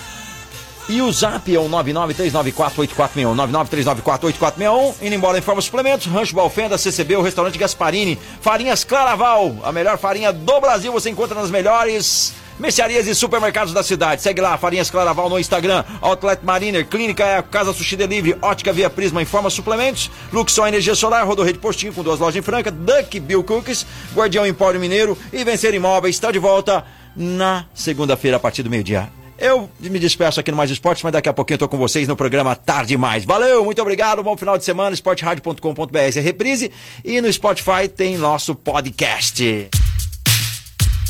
E o zap é o 993948461. 993948461. Indo embora em forma suplementos. Rancho Balfenda, CCB, o restaurante Gasparini. Farinhas Claraval, a melhor farinha do Brasil. Você encontra nas melhores mercearias e supermercados da cidade. Segue lá, Farinhas Claraval no Instagram. Outlet Mariner, Clínica é Casa Sushi Delivery, Ótica Via Prisma, Informa Suplementos. Luxor Energia Solar, Rodorrede Postinho com duas lojas em Franca. Duck Bill Cookies, Guardião Empório Mineiro e Vencer Imóveis. Está de volta na segunda-feira a partir do meio-dia. Eu me despeço aqui no Mais Esportes, mas daqui a pouquinho eu tô com vocês no programa Tarde Mais. Valeu, muito obrigado, bom final de semana, esporteradio.com.br é reprise e no Spotify tem nosso podcast.